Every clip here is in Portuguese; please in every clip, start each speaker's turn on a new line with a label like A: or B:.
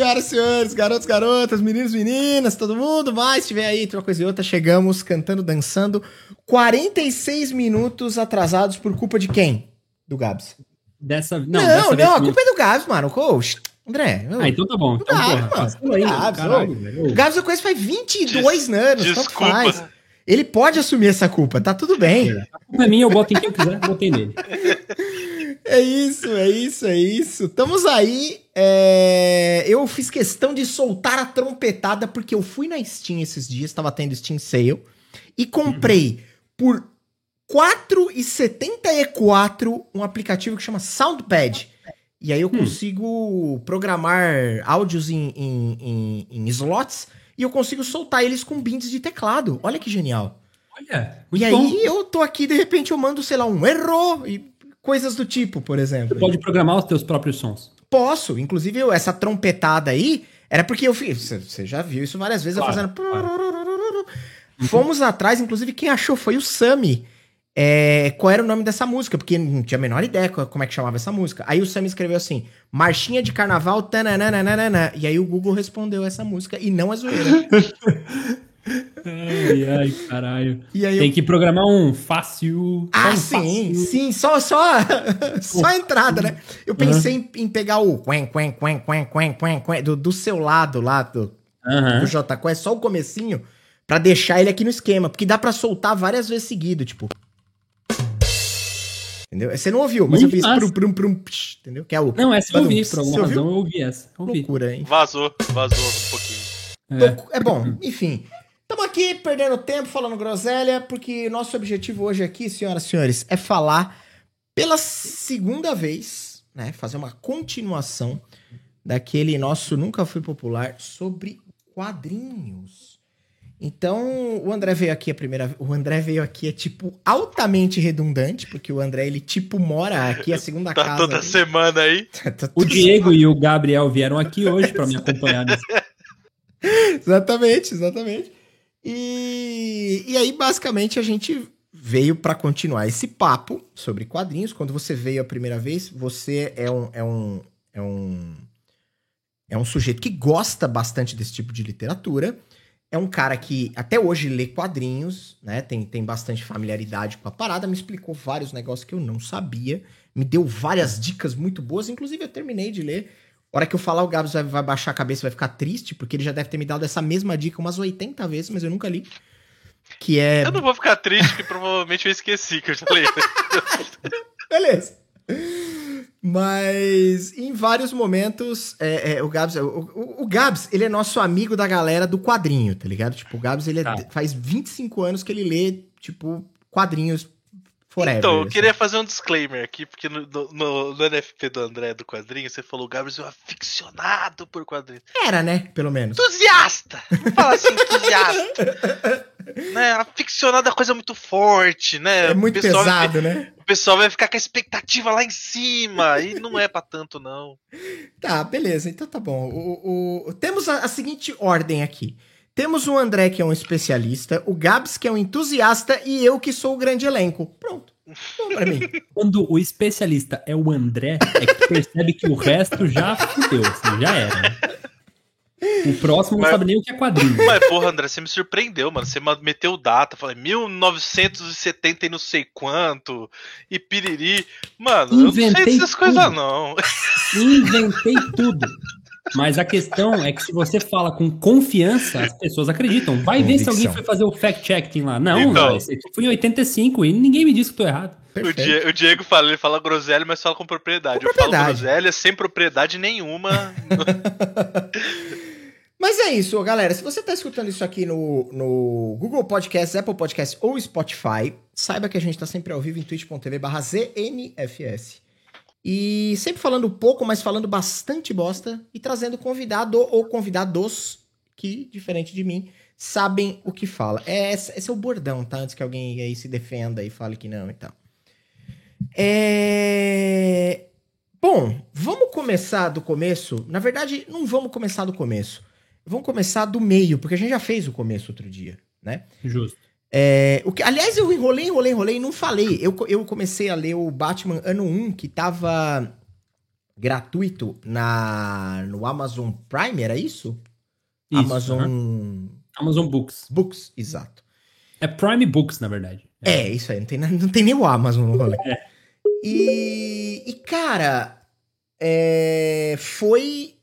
A: senhoras e senhores, garotos, garotas, meninos, meninas, todo mundo mais, tiver aí, uma coisa e outra, chegamos cantando, dançando, 46 minutos atrasados por culpa de quem? Do Gabs.
B: Dessa, não,
A: Não,
B: dessa
A: não,
B: vez
A: a culpa é do Gabs, mano. Coach, André.
B: Ah, então tá bom. Então,
A: Ah,
B: porra,
A: mano,
B: aí,
A: Gabs,
B: caralho, velho.
A: O Gabs eu conheço faz 22 anos, tanto
C: desculpa.
A: faz. Ele pode assumir essa culpa, tá tudo bem.
B: A culpa é minha, eu boto em quem eu quiser, botei nele.
A: É isso, é isso, é isso. Estamos aí. É, Eu fiz questão de soltar a trompetada porque eu fui na Steam esses dias, estava tendo Steam Sale, e comprei por R$ 4,74 um aplicativo que chama Soundpad. E aí eu consigo programar áudios em, em, em- em slots e eu consigo soltar eles com bins de teclado. Olha que genial.
B: Olha,
A: e
B: bom.
A: aí eu tô aqui, de repente eu mando, sei lá, um erro e coisas do tipo, por exemplo.
B: Você pode programar os teus próprios sons.
A: Posso. Inclusive, eu- essa trompetada aí era porque eu fiz. Você já viu isso várias vezes
B: Claro,
A: eu fazendo. Fomos atrás, inclusive, quem achou foi o Sami. É, qual era o nome dessa música? Porque não tinha a menor ideia co- como é que chamava essa música. Aí o Sami escreveu assim: Marchinha de Carnaval, tananana. E aí o Google respondeu essa música e não a zoeira.
B: Ai, ai, caralho.
A: E aí eu
B: Tem que programar um fácil.
A: Ah,
B: um
A: sim,
B: fácil.
A: sim, só, só, só a entrada, né? Eu pensei em, em pegar o quen, quen, quen, quen, quen, quen, quen, do, do seu lado lá, do,
B: Aham.
A: do J Quest, só o comecinho, pra deixar ele aqui no esquema, porque dá pra soltar várias vezes seguido, tipo... Entendeu? Você não ouviu, mas eu
B: Muito
A: fiz
B: massa.
A: prum, prum, prum, psh, entendeu? Que é o...
B: Não, essa eu ouvi, por alguma
A: você ouviu?
B: razão eu ouvi essa. Eu ouvi.
A: Loucura, hein?
C: Vazou, vazou um pouquinho.
B: É.
A: É bom, enfim. Estamos aqui perdendo tempo falando groselha, porque nosso objetivo hoje aqui, senhoras e senhores, é falar pela segunda vez, né? Fazer uma continuação daquele nosso Nunca Fui Popular sobre quadrinhos. Então, o André veio aqui a primeira vez. O André veio aqui é tipo altamente redundante, porque o André ele tipo mora aqui a segunda
C: Tá
A: casa.
C: toda
A: dele.
C: semana aí.
A: Tá
B: O Diego e o Gabriel vieram aqui hoje pra me acompanhar nesse.
A: Exatamente, exatamente. E, e aí, basicamente, a gente veio para continuar esse papo sobre quadrinhos. Quando você veio a primeira vez, você é um, é um, é um, é um sujeito que gosta bastante desse tipo de literatura. É um cara que até hoje lê quadrinhos, né? Tem, tem bastante familiaridade com a parada. Me explicou vários negócios que eu não sabia. Me deu várias dicas muito boas. Inclusive, eu terminei de ler. A hora que eu falar, o Gabs vai, vai baixar a cabeça e vai ficar triste, porque ele já deve ter me dado essa mesma dica umas 80 vezes, mas eu nunca li. Que é.
C: Eu não vou ficar triste, porque provavelmente eu esqueci que eu já falei.
A: Beleza. Mas em vários momentos, é, é, o Gabs, o, o- o Gabs, ele é nosso amigo da galera do quadrinho, tá ligado? Tipo, o Gabs, ele é-
B: Tá.
A: faz 25 anos que ele lê, tipo, quadrinhos forever.
C: Então, eu
A: assim.
C: queria fazer um disclaimer aqui, porque no, no- no NFP do André do quadrinho, você falou, Gabriel, é um aficionado por quadrinhos.
A: Era, né? Pelo menos.
C: Entusiasta! Não fala assim, entusiasta. né? Aficionado é coisa muito forte, né?
A: É muito
C: o
A: pesado, né?
C: o pessoal vai ficar com a expectativa lá em cima, e não é pra tanto, não.
A: Tá, beleza. Então tá bom. O, o- temos a, a seguinte ordem aqui. Temos o André, que é um especialista, o Gabs, que é um entusiasta, e eu, que sou o grande elenco. Pronto. Bom pra mim.
B: Quando o especialista é o André, é que percebe que o resto já fudeu, assim, já era. né? O próximo não
C: Mas-
B: sabe nem o que é quadrinho.
C: Mas, porra, André, você me surpreendeu, mano. Você meteu data, falei 1970 e não sei quanto, e piriri. Mano, eu não sei
B: Inventei
C: dessas coisas, não.
B: Inventei tudo. Mas a questão é que se você fala com confiança, as pessoas acreditam. Vai ver se alguém
A: Convicção.
B: foi fazer o fact-checking lá. Não,
C: Então.
B: não, esse foi em 85 e ninguém me disse que tô errado.
C: O,
A: Perfeito.
C: Die- o Diego fala, ele fala groselha, mas fala com propriedade.
A: Com
C: Eu falo groselha sem propriedade nenhuma.
A: Mas é isso, galera. Se você tá escutando isso aqui no, no Google Podcasts, Apple Podcasts ou Spotify, saiba que a gente tá sempre ao vivo em twitch.tv barra ZNFS. E sempre falando pouco, mas falando bastante bosta e trazendo convidado ou convidados que, diferente de mim, sabem o que fala. É, esse é o bordão, tá? Antes que alguém aí se defenda e fale que não e tal. É... Bom, vamos começar do começo. Na verdade, não vamos começar do começo. Vamos começar do meio, porque a gente já fez o começo outro dia, né?
B: Justo.
A: É, o que, aliás, eu enrolei, enrolei, enrolei e não falei. Eu, eu comecei a ler o Batman ano 1, que tava gratuito na no Amazon Prime, era isso?
B: Isso,
A: Amazon.
B: Amazon Books.
A: Books, exato.
B: É Prime Books, na verdade.
A: É, isso aí, não tem, não tem nem o Amazon no rolê.
B: É.
A: E, e, cara, é, foi.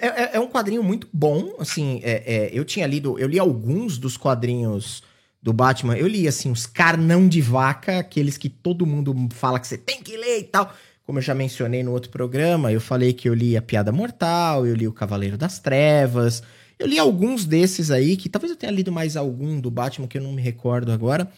A: É, é- é um quadrinho muito bom. Assim, é- é, eu tinha lido, eu li alguns dos quadrinhos do Batman. Eu li, assim, os carnão de vaca, aqueles que todo mundo fala que você tem que ler e tal. Como eu já mencionei no outro programa, eu falei que eu li A Piada Mortal, eu li O Cavaleiro das Trevas. Eu li alguns desses aí, que talvez eu tenha lido mais algum do Batman que eu não me recordo agora.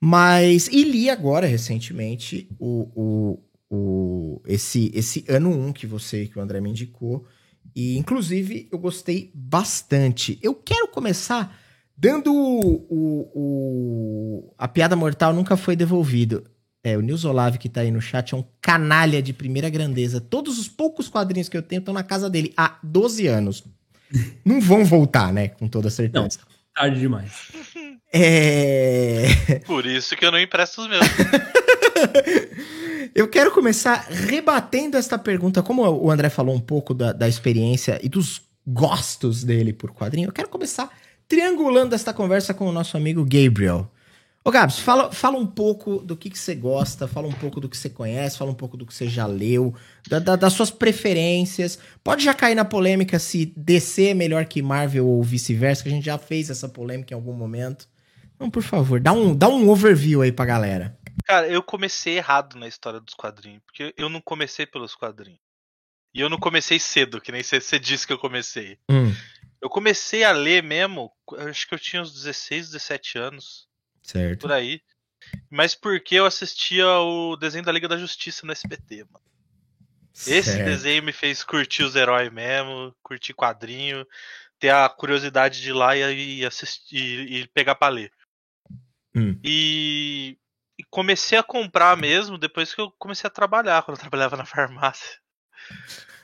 A: Mas. E li agora, recentemente, o, o, o, esse, esse ano 1 que você, que o André me indicou. E, inclusive, eu gostei bastante. Eu quero começar dando o. o, o- a piada mortal nunca foi devolvido. É, o Nils Olave que tá aí no chat é um canalha de primeira grandeza. Todos os poucos quadrinhos que eu tenho estão na casa dele há 12 anos. Não vão voltar, né? Com toda certeza.
B: Tarde demais.
A: É.
C: Por isso que eu não empresto os meus.
A: Eu quero começar rebatendo esta pergunta. Como o André falou um pouco da, da experiência e dos gostos dele por quadrinho, eu quero começar triangulando esta conversa com o nosso amigo Gabriel. Ô Gabs, fala, fala um pouco do que, que você gosta, fala um pouco do que você conhece, fala um pouco do que você já leu, da- da- das suas preferências. Pode já cair na polêmica se DC é melhor que Marvel ou vice-versa, que a gente já fez essa polêmica em algum momento. Então, por favor, dá um, dá um overview aí pra galera.
C: Cara, eu comecei errado na história dos quadrinhos, porque eu não comecei pelos quadrinhos. E eu não comecei cedo, que nem você disse que eu comecei.
A: Hum,
C: Eu comecei a ler mesmo, acho que eu tinha uns 16, 17 anos,
A: certo.
C: por aí. Mas porque eu assistia o desenho da Liga da Justiça no SBT, mano. Esse
A: Certo.
C: desenho me fez curtir os heróis mesmo, curtir quadrinho, ter a curiosidade de ir lá e, assistir e pegar pra ler.
A: Hum.
C: E, e comecei a comprar mesmo depois que eu comecei a trabalhar, quando eu trabalhava na farmácia.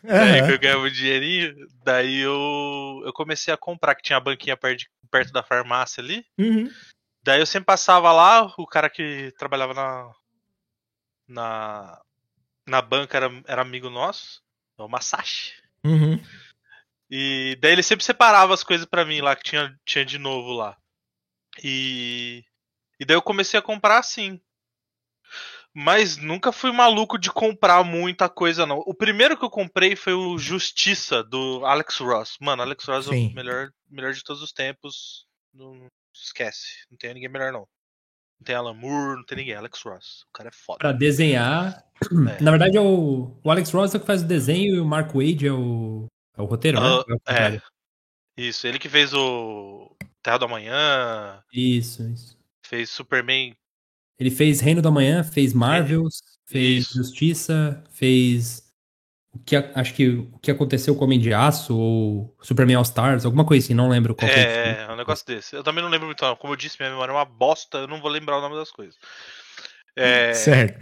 C: Daí que
A: Aham.
C: eu ganhava um dinheirinho, daí eu, eu comecei a comprar, que tinha a banquinha perto, perto da farmácia ali.
A: Uhum.
C: Daí eu sempre passava lá, o cara que trabalhava na. na. na banca era, era amigo nosso, é o Masashi.
A: Uhum.
C: E daí ele sempre separava as coisas pra mim lá que tinha, tinha de novo lá. E. E daí eu comecei a comprar assim. Mas nunca fui maluco de comprar muita coisa, não. O primeiro que eu comprei foi o Justiça, do Alex Ross. Mano, Alex Ross é
A: Sim.
C: o melhor, melhor de todos os tempos. Não esquece. Não tem ninguém melhor, não. Não tem Alan Moore, não tem ninguém. Alex Ross. O cara é foda.
B: Pra desenhar.
C: É.
B: Na verdade, é o, o Alex Ross é o que faz o desenho e o Mark Wade é o, é o roteiro, né?
C: Ah,
B: É contrário.
C: Isso, ele que fez o Terra do Amanhã,
B: Isso, isso.
C: fez Superman
B: Ele fez Reino da Manhã, fez Marvels, fez
C: Isso.
B: Justiça, fez o que acho que o que aconteceu com o Homem de Aço ou Superman All Stars, alguma coisa assim, não lembro qual foi.
C: É, é um negócio desse. Eu também não lembro muito, não. Como eu disse, minha memória é uma bosta, eu não vou lembrar o nome das coisas. É,
A: Certo.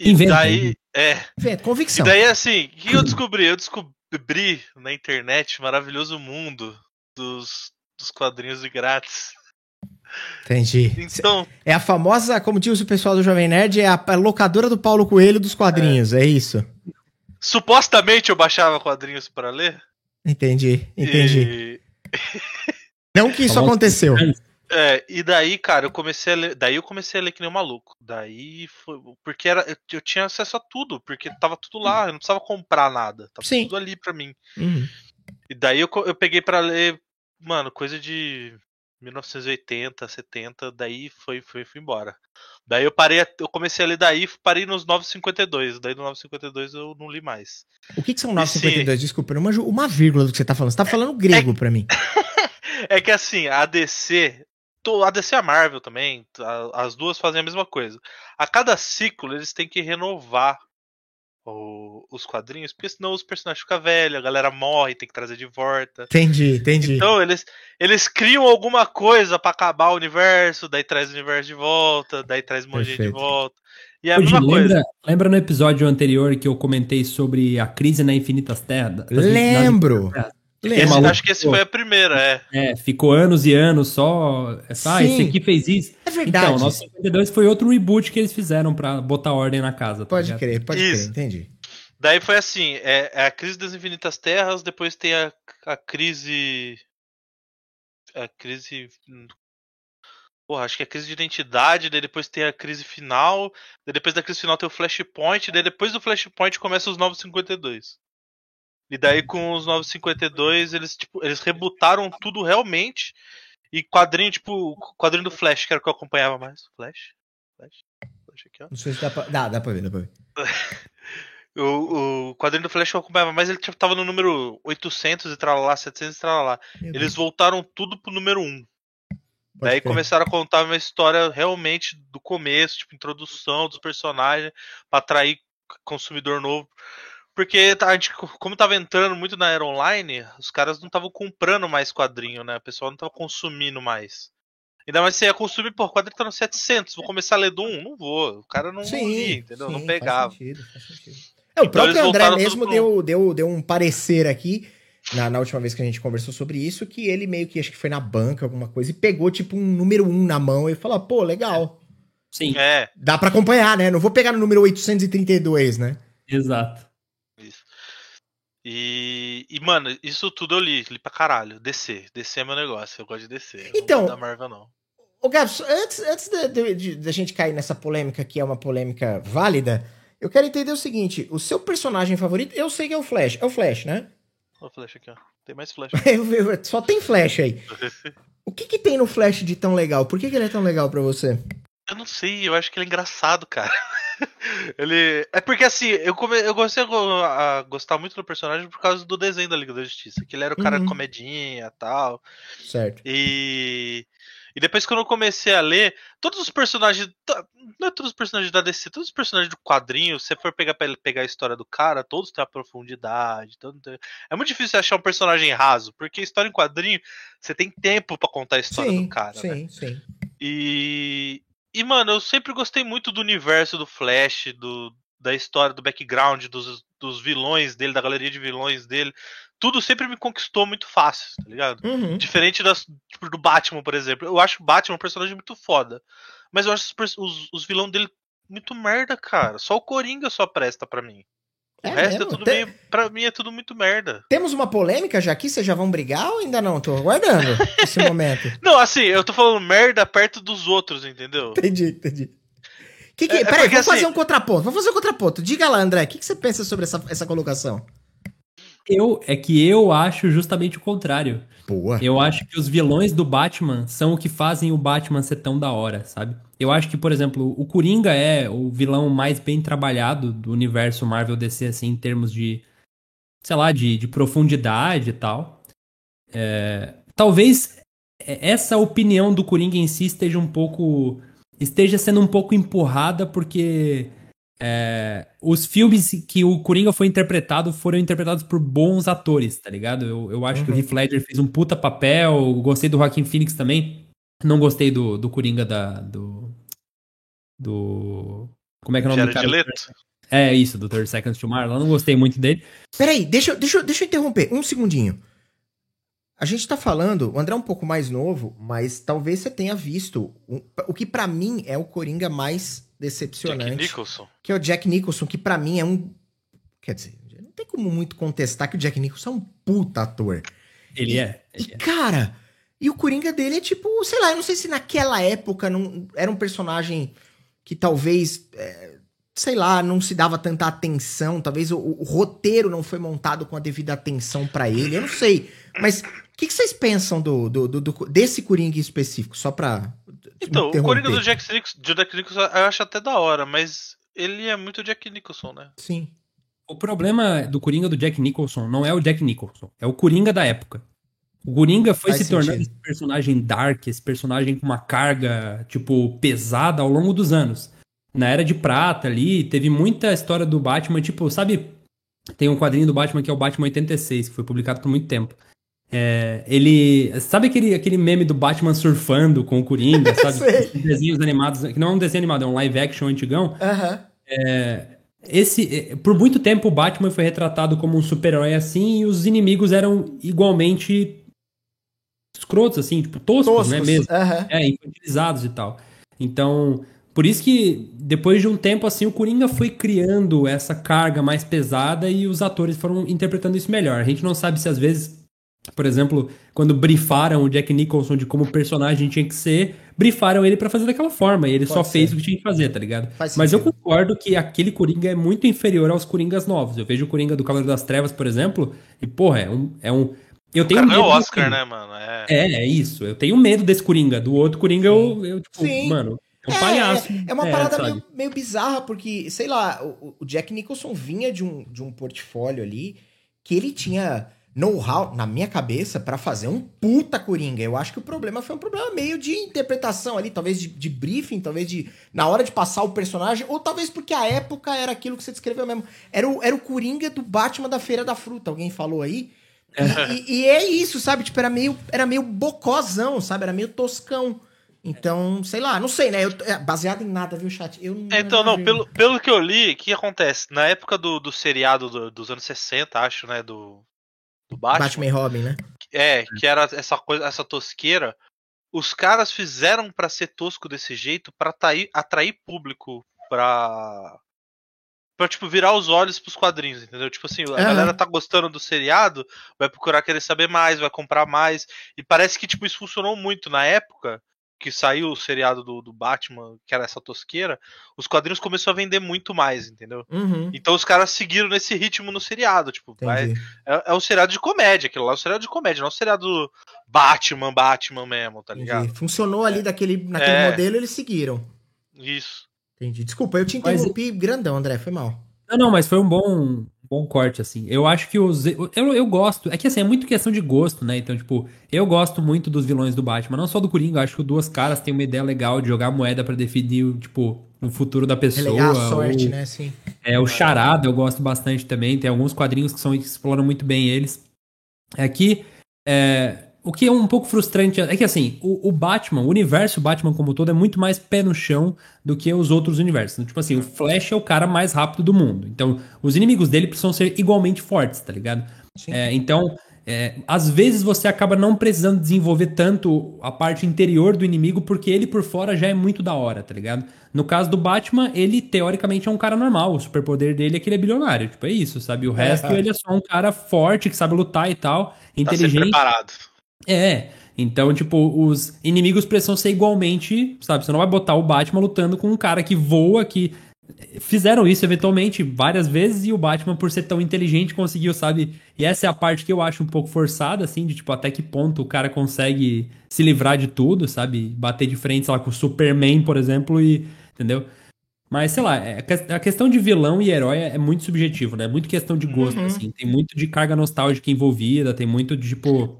C: e
B: Inventa,
C: daí, é, e
A: convicção.
C: daí assim, o que eu descobri? Eu descobri na internet o maravilhoso mundo dos, dos quadrinhos de grátis.
A: Entendi.
C: Então,
A: É a famosa, como diz o pessoal do Jovem Nerd, é a locadora do Paulo Coelho dos quadrinhos, é, isso?
C: supostamente eu baixava quadrinhos pra ler.
A: Entendi, entendi.
C: E,
A: Não que isso aconteceu.
C: é, e daí, cara, eu comecei a ler. Daí eu comecei a ler que nem um maluco. Daí foi. Porque era, eu, eu tinha acesso a tudo, porque tava tudo lá, eu não precisava comprar nada. Tava
A: Sim.
C: tudo ali pra mim.
A: Uhum.
C: E daí eu, eu peguei pra ler, mano, coisa de 1980, 70, daí foi, foi, fui embora. Daí eu parei, eu comecei a ler daí, parei nos 952, daí no 952 eu não li mais.
A: O que, que são 952? Desculpa, manjo uma vírgula do que você tá falando. Você tá falando grego pra mim.
C: É que assim, a DC, a DC e a Marvel também, as duas fazem a mesma coisa. A cada ciclo eles têm que renovar o- os quadrinhos, porque senão os personagens ficam velhos, a galera morre, tem que trazer de volta.
A: Entendi, entendi.
C: Então eles, eles criam alguma coisa pra acabar o universo, daí traz o universo de volta, daí traz monte de gente de
A: Perfeito.
C: volta. E é a
B: Hoje,
C: mesma coisa.
B: lembra, lembra no episódio anterior que eu comentei sobre a crise na Infinitas Terras?
A: Lembro.
B: Infinitas Terras?
C: Esse-
B: maluco,
C: acho que esse
B: pô.
C: foi a primeira, é.
B: É, ficou anos e anos só. Ah,
A: Sim.
B: esse aqui fez isso.
A: É verdade.
B: Então, nosso 52 foi outro reboot que eles fizeram pra botar ordem na casa. tá
A: Pode
B: ligado?
A: crer, pode
C: Isso.
A: crer, entendi.
C: Daí foi assim, é, é a crise das infinitas terras, depois tem a, a crise. A crise. Porra, acho que é a crise de identidade, daí depois tem a crise final, daí depois da crise final tem o Flashpoint, daí depois do Flashpoint começa os 952. E daí com os 952 eles, tipo, eles rebutaram tudo realmente. E quadrinho, tipo, quadrinho do Flash, que era o que eu acompanhava mais. Flash? Flash? Flash aqui, ó.
A: Não sei se dá pra. Dá, dá pra ver, dá pra ver.
C: O, o quadrinho do Flash que eu acompanhava mais, ele tipo, tava no número 800 e tralalá, 700 e tralalá. Eles voltaram tudo pro número 1.
A: pode
C: Daí
A: crer.
C: começaram a contar uma história realmente do começo, tipo, introdução dos personagens, pra atrair consumidor novo. Porque tá- a gente, como tava entrando muito na era online, os caras não estavam comprando mais quadrinho, né? O pessoal não tava consumindo mais. Ainda mais se ia consumir, pô, o quadrinho tá no 700, vou começar a ler do 1? Não vou. O cara não, não lia, entendeu? não
A: sim,
C: pegava.
A: Faz sentido, faz sentido. É, o
C: Então
A: próprio André mesmo
C: pro-
A: deu, deu, deu um parecer aqui, na, na última vez que a gente conversou sobre isso, que ele meio que, acho que foi na banca, alguma coisa, e pegou, tipo, um número 1 na mão e falou, pô, legal.
B: Sim,
C: É,
A: Dá pra acompanhar, né? Não vou pegar no número 832, né?
B: exato.
C: E, e, mano, isso tudo eu li, li pra caralho. DC. DC é meu negócio, eu gosto de DC.
A: Então-
C: não da Marvel, não.
A: Ô, Gabs, antes, antes da gente cair nessa polêmica, que é uma polêmica válida, eu quero entender o seguinte: o seu personagem favorito, eu sei que é o Flash. É o Flash, né?
C: Olha o flash aqui, ó. Tem mais flash.
A: Só tem Flash aí. O que, que tem no Flash de tão legal? Por que, que ele é tão legal pra você?
C: eu não sei, eu acho que ele é engraçado, cara. ele. É porque assim, eu, come... eu comecei a go- a gostar muito do personagem por causa do desenho da Liga da Justiça. Que ele era o cara
A: Uhum.
C: comedinha e tal.
A: Certo.
C: E. E depois quando eu comecei a ler, todos os personagens. Não é todos os personagens da DC, todos os personagens do quadrinho, se você for pegar, pra ele- pegar a história do cara, todos têm a profundidade. todo É muito difícil achar um personagem raso, porque história em quadrinho, você tem tempo pra contar a história
A: sim,
C: do cara,
A: sim,
C: né?
A: sim.
C: E. E, mano, eu sempre gostei muito do universo do Flash, do, da história, do background, dos, dos vilões dele, da galeria de vilões dele. Tudo sempre me conquistou muito fácil, tá ligado?
A: Uhum.
C: Diferente das, tipo, do Batman, por exemplo. Eu acho o Batman um personagem muito foda. Mas eu acho os, os, os vilões dele muito merda, cara. Só o Coringa só presta pra mim. O
A: É
C: resto
A: mesmo?
C: é tudo
A: Tem-
C: meio. Pra mim é tudo muito merda.
A: Temos uma polêmica já aqui? Vocês já vão brigar ou ainda não? Tô aguardando esse momento.
C: Não, assim, eu tô falando merda perto dos outros, entendeu?
A: Entendi, entendi. Que que,
C: É- é
A: peraí,
C: porque,
A: vamos fazer
C: assim-
A: um contraponto. Vamos fazer um contraponto. Diga lá, André, o que, que você pensa sobre essa, essa colocação?
B: Eu, é que eu acho justamente o contrário.
A: Boa.
B: Eu acho que os vilões do Batman são o que fazem o Batman ser tão da hora, sabe? Eu acho que, por exemplo, o Coringa é o vilão mais bem trabalhado do universo Marvel DC, assim, em termos de, sei lá, de, de profundidade e tal. É, talvez essa opinião do Coringa em si esteja um pouco. esteja sendo um pouco empurrada porque. é, os filmes que o Coringa foi interpretado foram interpretados por bons atores, tá ligado? Eu, eu acho que o
A: Uhum.
B: Heath Ledger fez um puta papel, gostei do Joaquin Phoenix também. Não gostei do, do Coringa da. do. Do. Como é que é o nome do
C: Jared
B: cara?
C: Leto.
B: É isso, do Third Seconds to Mars. Eu não gostei muito dele.
A: Peraí, deixa, eu- deixa, deixa eu interromper um segundinho. A gente tá falando, o André é um pouco mais novo, mas talvez você tenha visto o, o que pra mim é o Coringa mais
C: Jack
A: decepcionante,
C: Nicholson.
A: que é o Jack Nicholson, que pra mim é um, quer dizer, não tem como muito contestar que o Jack Nicholson é um puta ator.
B: Ele é.
A: E
B: Ele é.
A: cara, e o Coringa dele é tipo, sei lá, eu não sei se naquela época não era um personagem que talvez, é, sei lá, não se dava tanta atenção, talvez o, o roteiro não foi montado com a devida atenção pra ele, eu não sei. Mas o que, que vocês pensam do, do, do- do- desse Coringa em específico? Só pra.
C: Então, o. Coringa do Jack Nicholson, do Jack Nicholson eu acho até da hora, mas ele é muito Jack Nicholson, né?
A: Sim.
B: O problema do Coringa do Jack Nicholson não é o Jack Nicholson, é o Coringa da época. O Coringa foi
A: Faz
B: se tornando
A: sentido.
B: esse personagem dark, esse personagem com uma carga, tipo, pesada ao longo dos anos. Na Era de Prata ali, teve muita história do Batman, tipo, sabe, tem um quadrinho do Batman que é o Batman 86, que foi publicado por muito tempo. É, ele. Sabe aquele, aquele meme do Batman surfando com o Coringa, sabe? Desenhos animados, que não é um desenho animado, é um live action antigão.
A: Aham.
B: Esse, eh, por muito tempo o Batman foi retratado como um super-herói assim e os inimigos eram igualmente escrotos assim, tipo toscos,
A: Toscos.
B: né, mesmo.
A: Aham.
B: É, infantilizados e tal. Então, Por isso que, depois de um tempo assim, o Coringa foi criando essa carga mais pesada e os atores foram interpretando isso melhor. A gente não sabe se às vezes, por exemplo, quando brifaram o Jack Nicholson de como o personagem tinha que ser, brifaram ele para fazer daquela forma. E ele
A: Pode
B: só
A: ser.
B: fez o que tinha que fazer, tá ligado?
A: Faz
B: Mas eu concordo que aquele Coringa é muito inferior aos Coringas novos. Eu vejo o Coringa do Cavaleiro das Trevas, por exemplo, e, porra, é um. É um eu
C: O
B: tenho
C: cara ganhou o
B: medo
C: Oscar,
B: desse-
C: né, mano? É.
B: É, é isso. Eu tenho medo desse Coringa. Do outro Coringa, eu, eu, tipo,
A: Sim.
B: mano, é um
A: É,
B: palhaço.
A: É, é uma parada
B: sabe?
A: meio, meio bizarra, porque, sei lá, o, o Jack Nicholson vinha de um, de um portfólio ali que ele tinha know-how, na minha cabeça, pra fazer um puta Coringa. Eu acho que o problema foi um problema meio de interpretação ali, talvez de, de briefing, talvez de. na hora de passar o personagem, ou talvez porque a época era aquilo que você descreveu mesmo. Era o, era o Coringa do Batman da Feira da Fruta, alguém falou aí. E, e- e é isso, sabe? Tipo, era meio, era meio bocózão, sabe? Era meio toscão. Então, sei lá, não sei, né? Eu, é, baseado em nada, viu, chat? Eu não,
C: É, Então, não, pelo, pelo que eu li, o que acontece? Na época do, do seriado do- dos anos 60, acho, né? Do, do Batman,
A: Batman e Robin, né?
C: É, que era essa coisa, essa tosqueira. Os caras fizeram pra ser tosco desse jeito pra atrair, atrair público pra. Pra, tipo, virar os olhos pros quadrinhos, entendeu? Tipo assim, a
A: Aham.
C: galera tá gostando do seriado, vai procurar querer saber mais, vai comprar mais. E parece que, tipo, isso funcionou muito na época que saiu o seriado do, do Batman, que era essa tosqueira. Os quadrinhos começou a vender muito mais, entendeu?
A: Uhum.
C: Então os caras seguiram nesse ritmo no seriado, tipo, vai, é, é um seriado de comédia, aquilo lá é um seriado de comédia, não é um seriado Batman, Batman mesmo, tá ligado?
A: entendi. Funcionou ali daquele, naquele
C: É.
A: modelo, eles seguiram.
C: Isso.
A: Entendi. Desculpa, eu te
B: Mas-
A: interrompi grandão, André, foi mal.
B: Não, não, mas foi um bom, bom corte, assim. Eu acho que os. Eu, eu gosto. É que assim, é muito questão de gosto, né? Então, tipo, eu gosto muito dos vilões do Batman. Não só do Coringa, eu acho que o Duas Caras tem uma ideia legal de jogar moeda pra definir, o, tipo, o futuro da pessoa.
A: Relegar a sorte, né? Sim.
B: É, o Charada eu gosto bastante também. Tem alguns quadrinhos que, são, que exploram muito bem eles. Aqui, é, o que é um pouco frustrante é que, assim, o, o Batman, o universo Batman como um todo é muito mais pé no chão do que os outros universos. Então, tipo assim, o Flash é o cara mais rápido do mundo. Então, os inimigos dele precisam ser igualmente fortes, tá ligado? É, então, é, às vezes você acaba não precisando desenvolver tanto a parte interior do inimigo, porque ele por fora já é muito da hora, tá ligado? No caso do Batman, ele teoricamente é um cara normal. O superpoder dele é que ele é bilionário. Tipo, é isso, sabe? O resto,
A: É.
B: ele é só um cara forte, que sabe lutar e tal,
C: Tá sempre
B: inteligente.
C: preparado.
B: É. Então, tipo, os inimigos precisam ser igualmente, sabe? Você não vai botar o Batman lutando com um cara que voa, que fizeram isso eventualmente várias vezes e o Batman, por ser tão inteligente, conseguiu, sabe? E essa é a parte que eu acho um pouco forçada, assim, de tipo, até que ponto o cara consegue se livrar de tudo, sabe? Bater de frente, sei lá, com o Superman, por exemplo, e. Entendeu? Mas, sei lá, é- a questão de vilão e herói é muito subjetivo, né? É muito questão de gosto,
A: Uhum.
B: assim. Tem muito de carga nostálgica envolvida, tem muito de, tipo.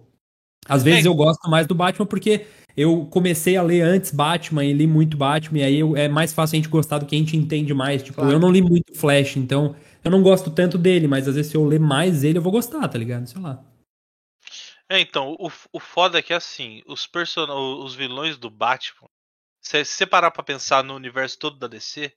B: Às vezes
C: É.
B: eu gosto mais do Batman porque eu comecei a ler antes Batman e li muito Batman, e aí eu- é mais fácil a gente gostar do que a gente entende mais. Tipo,
A: Claro.
B: eu não li muito Flash, então eu não gosto tanto dele, mas às vezes se eu ler mais ele, eu vou gostar, tá ligado? Sei lá.
C: É, então, o, o foda é que assim, os, person... os vilões do Batman, se você parar pra pensar no universo todo da DC,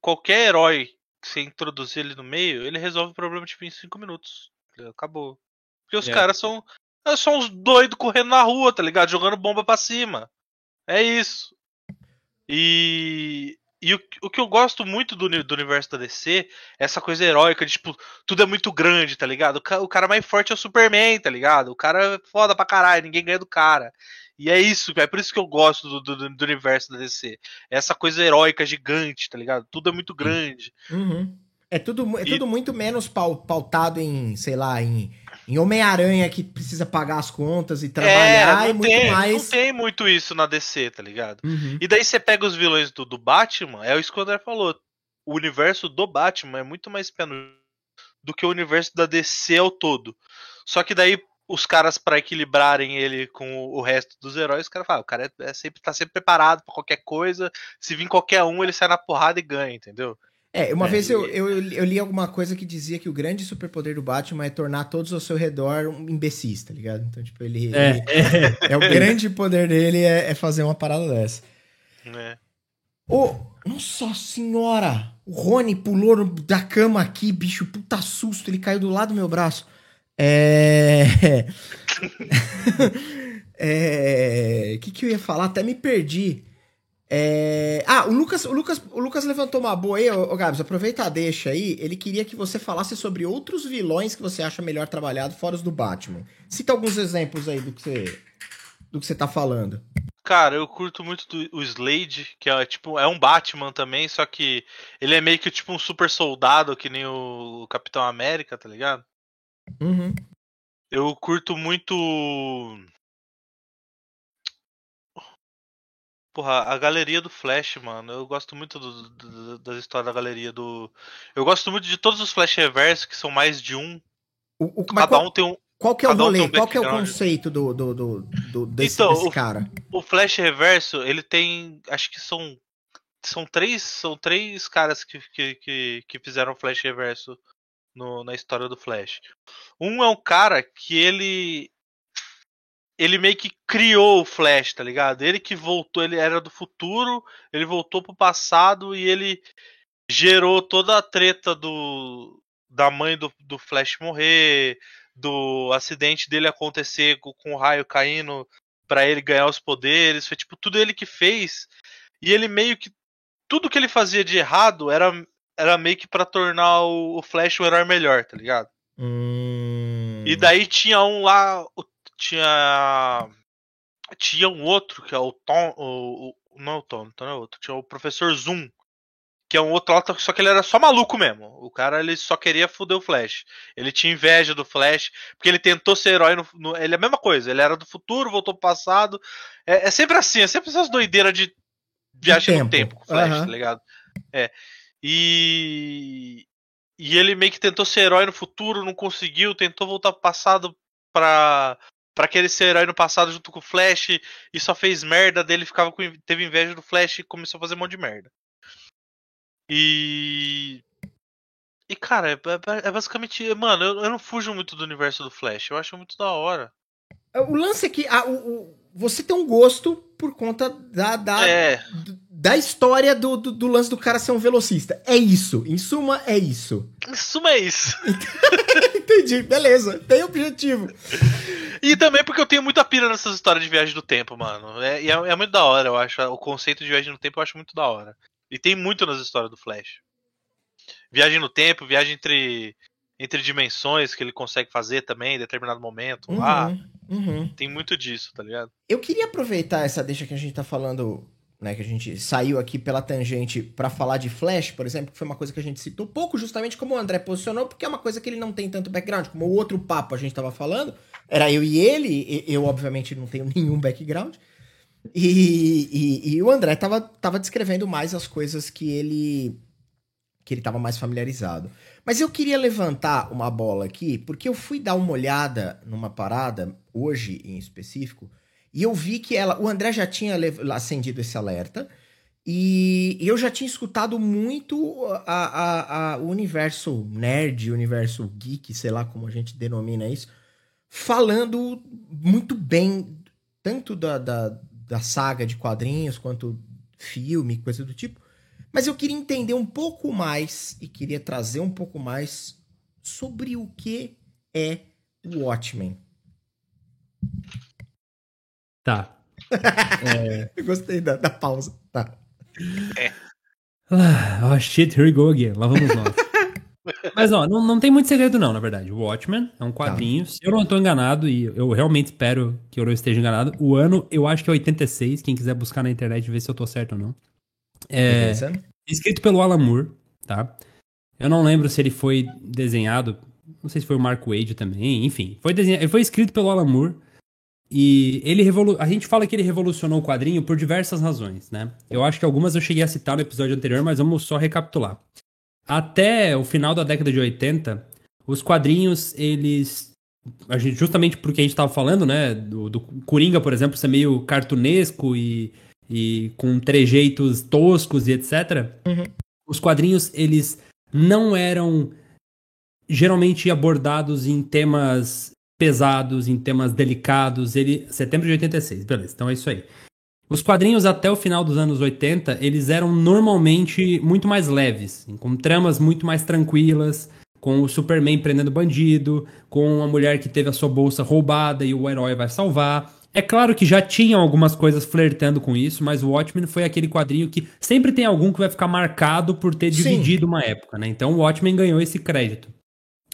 C: qualquer herói que você introduzir ele no meio, ele resolve o problema tipo, em 5 minutos. Acabou. Porque os
B: É.
C: caras são, é, são uns doidos correndo na rua, tá ligado? Jogando bomba pra cima. É isso. E, e o, o que eu gosto muito do, do universo da DC é essa coisa heróica de, tipo, tudo é muito grande, tá ligado? O, o cara mais forte é o Superman, tá ligado? O cara é foda pra caralho, ninguém ganha do cara. E é isso, é por isso que eu gosto do, do, do universo da DC. É essa coisa heróica gigante, tá ligado? Tudo é muito grande.
A: Uhum. É tudo, é
C: E-
A: tudo muito menos pau- pautado em, sei lá, em, em Homem-Aranha que precisa pagar as contas e trabalhar
C: é,
A: e muito
C: tem,
A: mais.
C: não tem muito isso na DC, tá ligado?
A: Uhum.
C: E daí você pega os vilões do, do Batman, é isso que o André falou. O universo do Batman é muito mais pé do que o universo da DC ao todo. Só que daí os caras, pra equilibrarem ele com o, resto dos heróis, os caras falam, "Ah, o cara é, é sempre, tá sempre preparado pra qualquer coisa. Se vir qualquer um, ele sai na porrada e ganha, entendeu?
A: É, uma
C: É,
A: vez eu, eu, eu li alguma coisa que dizia que o grande superpoder do Batman é tornar todos ao seu redor um imbecis, tá ligado? Então, tipo, ele.
B: É,
A: ele-
B: é.
A: é o grande poder dele é, é fazer uma parada dessa.
C: É.
A: Ô, nossa senhora! O Rony pulou da cama aqui, bicho, puta susto, ele caiu do lado do meu braço. É. É. O que, que eu ia falar? Até me perdi. É... Ah, o Lucas, o, Lucas, o Lucas levantou uma boa aí, ô, ô Gabs, aproveita a deixa aí. Ele queria que você falasse sobre outros vilões que você acha melhor trabalhado fora os do Batman. Cita alguns exemplos aí do que você, do que você tá falando.
C: Cara, eu curto muito do, o Slade, que é tipo, é um Batman também, só que ele é meio que tipo um super soldado, que nem o Capitão América, tá ligado?
A: Uhum.
C: Eu curto muito. Porra, a galeria do Flash, mano. Eu gosto muito do, do, das histórias da galeria do. Eu gosto muito de todos os Flash Reverso, que são mais de um.
A: O, o,
C: Cada
A: qual,
C: um tem um.
A: qual que é o rolê?
C: um
A: qual que é o conceito do, do, do, do- desse,
C: Então,
A: desse
C: o-
A: cara?
C: O Flash Reverso, ele tem. Acho que são. São três. São três caras que, que, que, fizeram o Flash Reverso no- na história do Flash. Um é um cara que ele. Ele meio que criou o Flash, tá ligado? Ele que voltou, ele era do futuro, ele voltou pro passado e ele gerou toda a treta do da mãe do, do Flash morrer, do acidente dele acontecer com, com o raio caindo pra ele ganhar os poderes, foi tipo tudo ele que fez. E ele meio que tudo que ele fazia de errado era era meio que pra tornar o, o Flash um herói melhor, tá ligado?
A: Hum...
C: E daí tinha um lá, o- tinha tinha um outro que é o Tom, o, o- não é o Tom, então não é outro, tinha o professor Zoom, que é um outro lá, só que ele era só maluco mesmo. O cara ele só queria foder o Flash. Ele tinha inveja do Flash, porque ele tentou ser herói no, no- ele é a mesma coisa, ele era do futuro, voltou pro passado. É, é sempre assim, é sempre essas doideiras de viagem no
A: tempo.
C: com o Flash,
A: Aham.
C: tá ligado? É. E e ele meio que tentou ser herói no futuro, não conseguiu, tentou voltar pro passado pra para querer ser herói no passado junto com o Flash e só fez merda dele, ficava com, teve inveja do Flash e começou a fazer um monte de merda. E e cara, é, é- é basicamente, mano, eu, eu não fujo muito do universo do Flash, eu acho muito da hora.
A: O lance é que ah, o, o- você tem um gosto por conta da, da,
C: É,
A: da história do, do, do lance do cara ser um velocista. É isso. Em suma, é isso.
C: em suma é isso.
A: Entendi. Beleza. Tem objetivo.
C: E também porque eu tenho muita pira nessas histórias de viagem do tempo, mano. É, e é, é muito da hora, eu acho. O conceito de viagem no tempo eu acho muito da hora. E tem muito nas histórias do Flash. Viagem no tempo, viagem entre, entre dimensões que ele consegue fazer também em determinado momento. lá.
A: Uhum, uhum.
C: Tem muito disso, tá ligado?
A: Eu queria aproveitar essa deixa que a gente tá falando, né, que a gente saiu aqui pela tangente pra falar de Flash, por exemplo, que foi uma coisa que a gente citou pouco, justamente como o André posicionou, porque é uma coisa que ele não tem tanto background, como o outro papo a gente tava falando, era eu e ele, eu obviamente não tenho nenhum background, e, e- e o André tava, tava descrevendo mais as coisas que ele que ele tava mais familiarizado. Mas eu queria levantar uma bola aqui, porque eu fui dar uma olhada numa parada, hoje em específico, e eu vi que ela. O André já tinha acendido esse alerta. E eu já tinha escutado muito a, a- a- o universo nerd, universo geek, sei lá como a gente denomina isso, falando muito bem, tanto da, da, da saga de quadrinhos quanto filme, coisa do tipo. Mas eu queria entender um pouco mais e queria trazer um pouco mais sobre o que é o Watchmen.
B: Tá.
A: Eu gostei da, da pausa. Tá.
B: Ah, oh shit, here we go again. Lá vamos nós. Mas ó, não, não tem muito segredo não, na verdade. O Watchmen é um quadrinho. Se eu não estou enganado, e eu realmente espero que eu não esteja enganado, o ano eu acho que é 86. Quem quiser buscar na internet ver se eu tô certo ou não. É, escrito pelo Alan Moore, tá? Eu não lembro se ele foi desenhado, não sei se foi o Mark Wade também, enfim. Foi, desenhado, ele foi escrito pelo Alan Moore. E ele revolu a gente fala que ele revolucionou o quadrinho por diversas razões, né? Eu acho que algumas eu cheguei a citar no episódio anterior, mas vamos só recapitular. Até o final da década de 80, os quadrinhos, eles. A gente, justamente porque a gente tava falando, né? Do, do Coringa, por exemplo, ser meio cartunesco e, e com trejeitos toscos e etc. Os quadrinhos, eles não eram geralmente abordados em temas pesados, em temas delicados. Ele, setembro de 86, beleza, então é isso aí. Os quadrinhos até o final dos anos 80, eles eram normalmente muito mais leves, com tramas muito mais tranquilas, com o Superman prendendo bandido, com a mulher que teve a sua bolsa roubada e o herói vai salvar. É claro que já tinham algumas coisas flertando com isso, mas o Watchmen foi aquele quadrinho que sempre tem algum que vai ficar marcado por ter
A: Sim.
B: dividido uma época, né? Então o Watchmen ganhou esse crédito.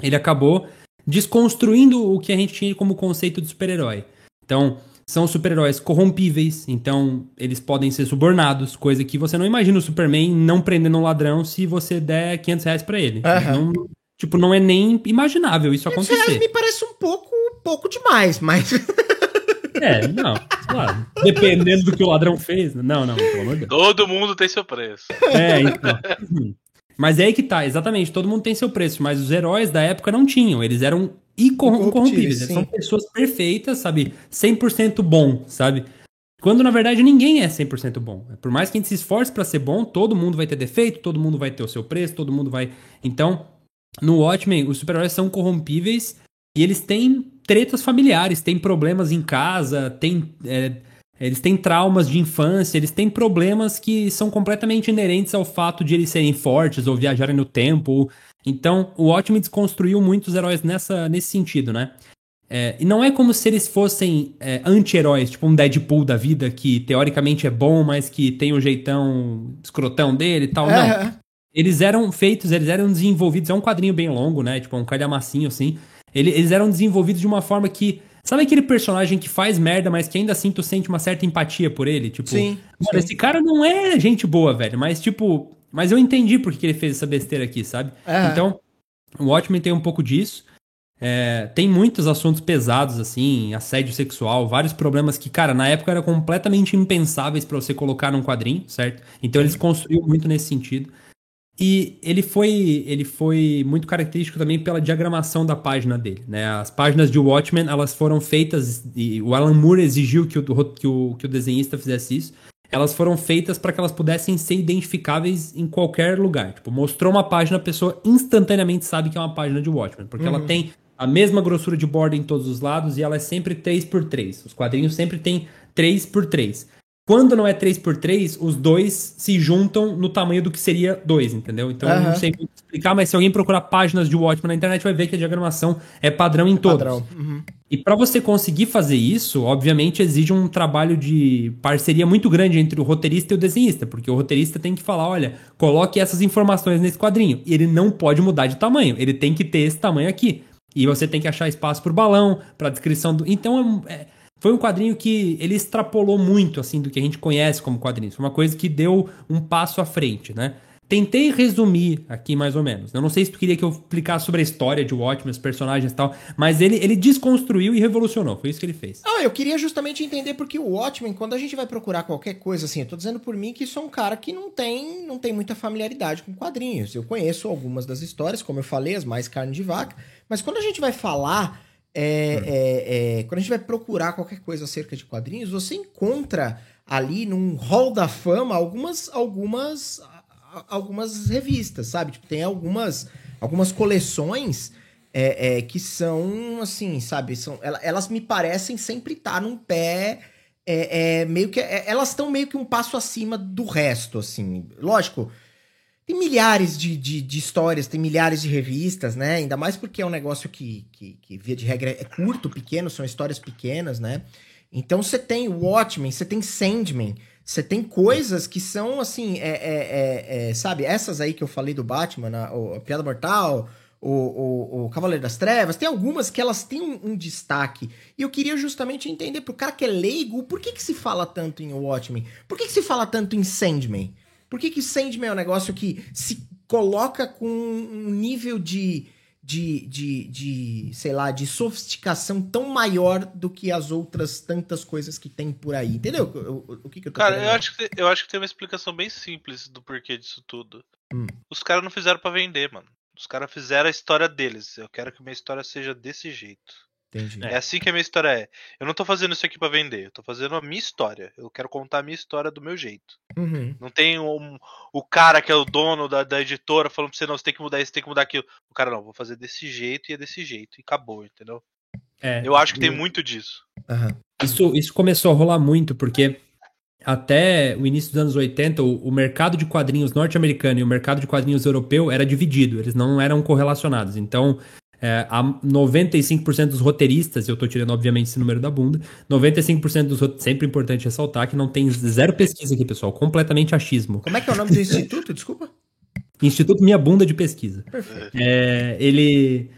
B: Ele acabou desconstruindo o que a gente tinha como conceito de super-herói. Então, são super-heróis corrompíveis, então eles podem ser subornados, coisa que você não imagina o Superman não prendendo um ladrão se você der 500 reais pra ele. Não- tipo, não é nem imaginável isso
A: Reais
B: acontecer.
A: me parece um pouco, pouco demais, mas.
B: É, não, claro. Dependendo do que o ladrão fez. Não, não, pelo amor de Deus.
C: Todo mundo tem seu preço.
B: É, então. Uhum. Mas é aí que tá, exatamente. Todo mundo tem seu preço, mas os heróis da época não tinham. Eles eram incorrompíveis. Eles
A: sim.
B: são pessoas perfeitas, sabe? 100% bom, sabe? Quando na verdade ninguém é 100% bom. Por mais que a gente se esforce pra ser bom, todo mundo vai ter defeito, todo mundo vai ter o seu preço, todo mundo vai. Então, no Watchmen, os super-heróis são corrompíveis e eles têm tretas familiares, têm problemas em casa, têm. é, eles têm traumas de infância, eles têm problemas que são completamente inerentes ao fato de eles serem fortes ou viajarem no tempo. ou- Então, o Watchmen desconstruiu muitos heróis nessa, nesse sentido, né? É, e não é como se eles fossem é, anti-heróis, tipo um Deadpool da vida, que teoricamente é bom, mas que tem o jeitão escrotão dele e tal. Não.
A: É,
B: Eles eram feitos, eles eram desenvolvidos. É um quadrinho bem longo, né? Tipo, um calhamacinho assim. Ele- eles eram desenvolvidos de uma forma que. Sabe aquele personagem que faz merda, mas que ainda assim tu sente uma certa empatia por ele? Tipo,
A: Sim,
B: "Mano,
A: sim.
B: esse cara não é gente boa, velho. Mas, tipo. Mas eu entendi por que ele fez essa besteira aqui, sabe?
A: É.
B: Então, o Watchmen tem um pouco disso. É, tem muitos assuntos pesados, assim, assédio sexual, vários problemas que, cara, na época eram completamente impensáveis pra você colocar num quadrinho, certo? Então eles construíram muito nesse sentido. E ele foi, ele foi muito característico também pela diagramação da página dele, né? As páginas de Watchmen, elas foram feitas, e o Alan Moore exigiu que o, que o, que o desenhista fizesse isso, elas foram feitas para que elas pudessem ser identificáveis em qualquer lugar. Tipo, mostrou uma página, a pessoa instantaneamente sabe que é uma página de Watchmen, porque ela tem a mesma grossura de borda em todos os lados e ela é sempre 3 por 3 Os quadrinhos sempre tem 3 por 3 Quando não é 3 por 3 os dois se juntam no tamanho do que seria 2, entendeu? Então eu
A: Aham.
B: não sei explicar, mas se alguém procurar páginas de Watchmen na internet vai ver que a diagramação é padrão em todos.
A: Padrão. Uhum.
B: E para você conseguir fazer isso, obviamente exige um trabalho de parceria muito grande entre o roteirista e o desenhista, porque o roteirista tem que falar, olha, coloque essas informações nesse quadrinho. E ele não pode mudar de tamanho, ele tem que ter esse tamanho aqui. E você tem que achar espaço pro balão, pra descrição do. Então é- é- foi um quadrinho que ele extrapolou muito assim do que a gente conhece como quadrinhos. Foi uma coisa que deu um passo à frente, né? Tentei resumir aqui mais ou menos. Eu não sei se tu queria que eu explicasse sobre a história de Watchmen, os personagens e tal, mas ele, ele desconstruiu e revolucionou. Foi isso que ele fez.
A: Ah, eu queria justamente entender porque o Watchmen, quando a gente vai procurar qualquer coisa, assim, eu tô dizendo por mim que sou um cara que não tem, não tem muita familiaridade com quadrinhos. Eu conheço algumas das histórias, como eu falei, as mais carne de vaca, mas quando a gente vai falar, é, é, é, quando a gente vai procurar qualquer coisa acerca de quadrinhos, você encontra ali num hall da fama algumas, algumas, algumas revistas, sabe? Tipo, tem algumas, algumas coleções é, é, que são, assim, sabe? São, ela- elas me parecem sempre estar num pé. é, é, meio que. é, elas estão meio que um passo acima do resto, assim. Lógico. Tem milhares de, de, de histórias, tem milhares de revistas, né? Ainda mais porque é um negócio que, que, que, via de regra, é curto, pequeno, são histórias pequenas, né? Então você tem Watchmen, você tem Sandman, você tem coisas que são, assim, é, é, é, é, sabe? Essas aí que eu falei do Batman, a, a Piada Mortal, o, o, o Cavaleiro das Trevas, tem algumas que elas têm um, um destaque. E eu queria justamente entender pro cara que é leigo, por que que se fala tanto em Watchmen? Por que que se fala tanto em Sandman? Por que que Sandman é um negócio que se coloca com um nível de, de, de, de, sei lá, de sofisticação tão maior do que as outras tantas coisas que tem por aí? Entendeu o, o, o que que eu tô
C: Cara,
A: querendo
C: eu acho, que, eu acho que tem uma explicação bem simples do porquê disso tudo.
A: Hum.
C: Os caras não fizeram pra vender, mano. Os caras fizeram a história deles. Eu quero que minha história seja desse jeito.
A: Entendi.
C: É assim que a minha história é. Eu não tô fazendo isso aqui pra vender. Eu tô fazendo a minha história. Eu quero contar a minha história do meu jeito.
A: Uhum.
C: Não tem um, o cara que é o dono da, da editora falando pra você, não, você tem que mudar isso, tem que mudar aquilo. O cara, não, vou fazer desse jeito e é desse jeito. E acabou, entendeu?
B: É,
C: Eu acho que tem muito disso.
A: Aham.
B: Isso, isso começou a rolar muito, porque até o início dos anos 80, o, o mercado de quadrinhos norte-americano e o mercado de quadrinhos europeu era dividido, eles não eram correlacionados. Então, é, a 95% dos roteiristas, eu tô tirando obviamente esse número da bunda, 95% dos roteiristas, sempre importante ressaltar que não tem zero pesquisa aqui, pessoal, completamente achismo.
A: Como é que é o nome do instituto, desculpa?
B: Instituto Minha Bunda de Pesquisa. Perfeito. É, ele...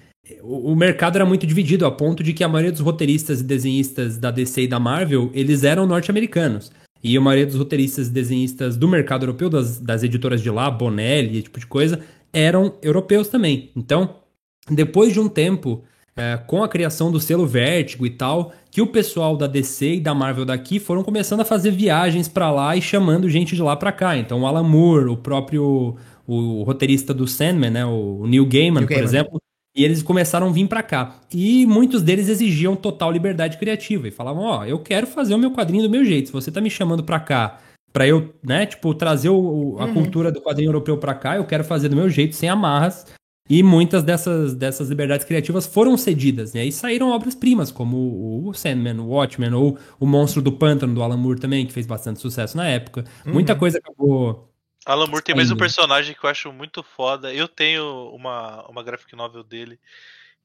B: O, o mercado era muito dividido, a ponto de que a maioria dos roteiristas e desenhistas da DC e da Marvel, eles eram norte-americanos. E a maioria dos roteiristas e desenhistas do mercado europeu, das, das editoras de lá, Bonelli, esse tipo de coisa, eram europeus também. Então, depois de um tempo, é, com a criação do selo Vértigo e tal, que o pessoal da DC e da Marvel daqui foram começando a fazer viagens para lá e chamando gente de lá para cá. Então, o Alan Moore, o próprio o roteirista do Sandman, né, o Neil Gaiman, Neil por Gaiman. exemplo, e eles começaram a vir para cá. E muitos deles exigiam total liberdade criativa e falavam: "Ó, oh, eu quero fazer o meu quadrinho do meu jeito. Se você tá me chamando para cá para eu, né, tipo, trazer o, a uhum. cultura do quadrinho europeu para cá, eu quero fazer do meu jeito, sem amarras. E muitas dessas, dessas liberdades criativas foram cedidas, né? E aí saíram obras-primas, como o Sandman, o Watchmen, ou o Monstro do Pântano, do Alan Moore também, que fez bastante sucesso na época. Uhum. Muita coisa acabou...
C: Alan Moore tem mais um personagem que eu acho muito foda. Eu tenho uma, uma graphic novel dele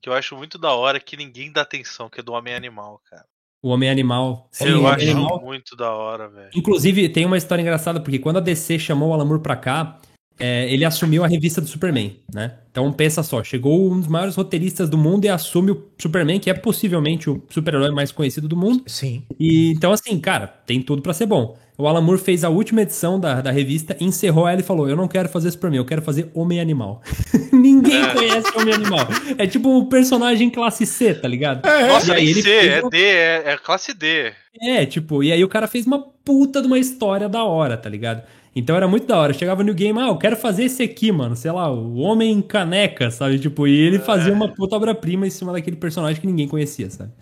C: que eu acho muito da hora, que ninguém dá atenção, que é do Homem-Animal, cara.
B: O Homem-Animal.
C: Eu acho Animal. muito da hora, velho.
B: Inclusive, tem uma história engraçada, porque quando a DC chamou o Alan Moore pra cá, é, ele assumiu a revista do Superman, né? Então pensa só, chegou um dos maiores roteiristas do mundo e assume o Superman, que é possivelmente o super-herói mais conhecido do mundo.
A: Sim.
B: E então assim, cara, tem tudo para ser bom. O Alan Moore fez a última edição da, da revista, encerrou ela e falou: Eu não quero fazer isso pra mim, eu quero fazer Homem-Animal. Ninguém é. conhece Homem-Animal. É tipo um personagem classe C, tá ligado?
C: É, Nossa, é C, é D, é, é classe D.
B: É, tipo, e aí o cara fez uma puta de uma história da hora, tá ligado? Então era muito da hora. Chegava no game, ah, eu quero fazer esse aqui, mano. Sei lá, o Homem Caneca, sabe? Tipo, e ele fazia uma puta obra-prima em cima daquele personagem que ninguém conhecia, sabe?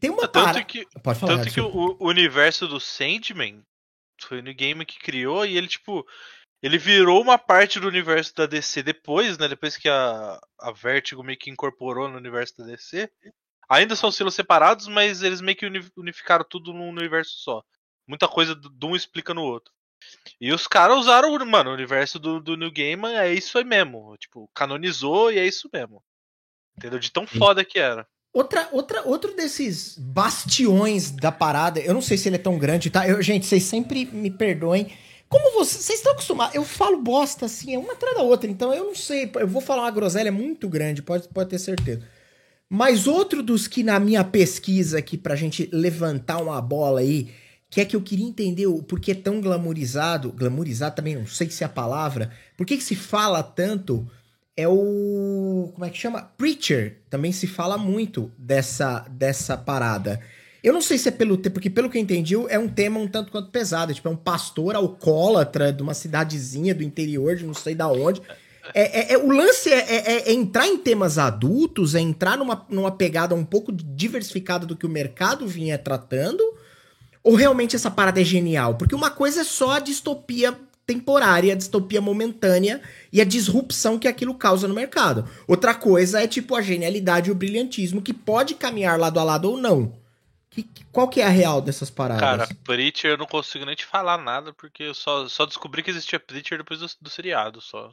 A: Tem uma
C: tanto para... que Pode falar, Tanto que o, o, universo do Sandman foi no game que criou e ele, tipo, ele virou uma parte do universo da DC depois, né? Depois que a, a Vertigo meio que incorporou no universo da DC. Ainda são silos separados, mas eles meio que unificaram tudo num universo só. Muita coisa de um explica no outro. E os caras usaram, mano, o universo do, do New Gaiman é isso aí mesmo. Tipo, canonizou e é isso mesmo. Entendeu? De tão foda que era.
A: Outra, outra, outro desses bastiões da parada, eu não sei se ele é tão grande, tá? Eu, gente, vocês sempre me perdoem. Como vocês, vocês estão acostumados? Eu falo bosta assim, é uma atrás da outra, então eu não sei. Eu vou falar uma groselha muito grande, pode, pode ter certeza. Mas outro dos que na minha pesquisa aqui, pra gente levantar uma bola aí, que é que eu queria entender o porquê é tão glamorizado, glamorizado também, não sei se é a palavra, por que, se fala tanto, é o, como é que chama? Preacher, também se fala muito dessa, dessa parada. Eu não sei se é pelo porque pelo que eu entendi, é um tema um tanto quanto pesado, tipo, é um pastor alcoólatra de uma cidadezinha do interior, de não sei da onde. É, é, é o lance é, é, é, entrar em temas adultos, é entrar numa, numa pegada um pouco diversificada do que o mercado vinha tratando, ou realmente essa parada é genial? Porque uma coisa é só a distopia temporária, a distopia momentânea e a disrupção que aquilo causa no mercado. Outra coisa é tipo a genialidade e o brilhantismo que pode caminhar lado a lado ou não. Que, qual que é a real dessas paradas?
C: Cara, Preacher eu não consigo nem te falar nada, porque eu só, só descobri que existia Preacher depois do, do seriado, só.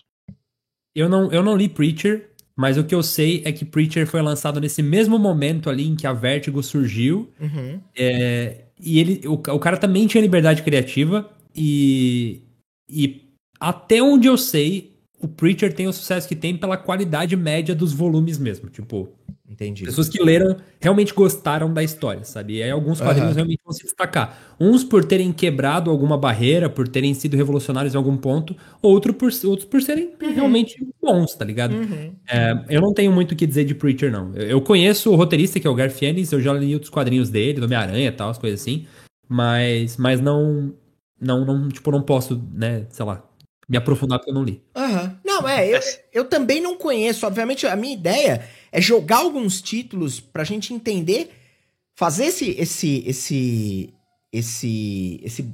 B: Eu não, eu não li Preacher, mas o que eu sei é que Preacher foi lançado nesse mesmo momento ali em que a Vertigo surgiu. Uhum. É, e ele, o, o cara também tinha liberdade criativa. E, e até onde eu sei, o Preacher tem o sucesso que tem pela qualidade média dos volumes mesmo. Tipo,
A: Entendi.
B: Pessoas que leram realmente gostaram da história, sabe? E aí alguns quadrinhos uhum. realmente vão se destacar. Uns por terem quebrado alguma barreira, por terem sido revolucionários em algum ponto, outro por, outros por serem uhum. realmente bons, tá ligado? Uhum. É, eu não tenho muito o que dizer de Preacher, não. Eu, eu conheço o roteirista, que é o Garth Ennis, eu já li outros quadrinhos dele, do Homem-Aranha e tal, as coisas assim. Mas, mas não, não, não, tipo, não posso, né, sei lá, me aprofundar porque eu não li.
A: Aham. Não, é, eu, eu também não conheço. Obviamente, a minha ideia é jogar alguns títulos pra gente entender, fazer esse esse esse esse esse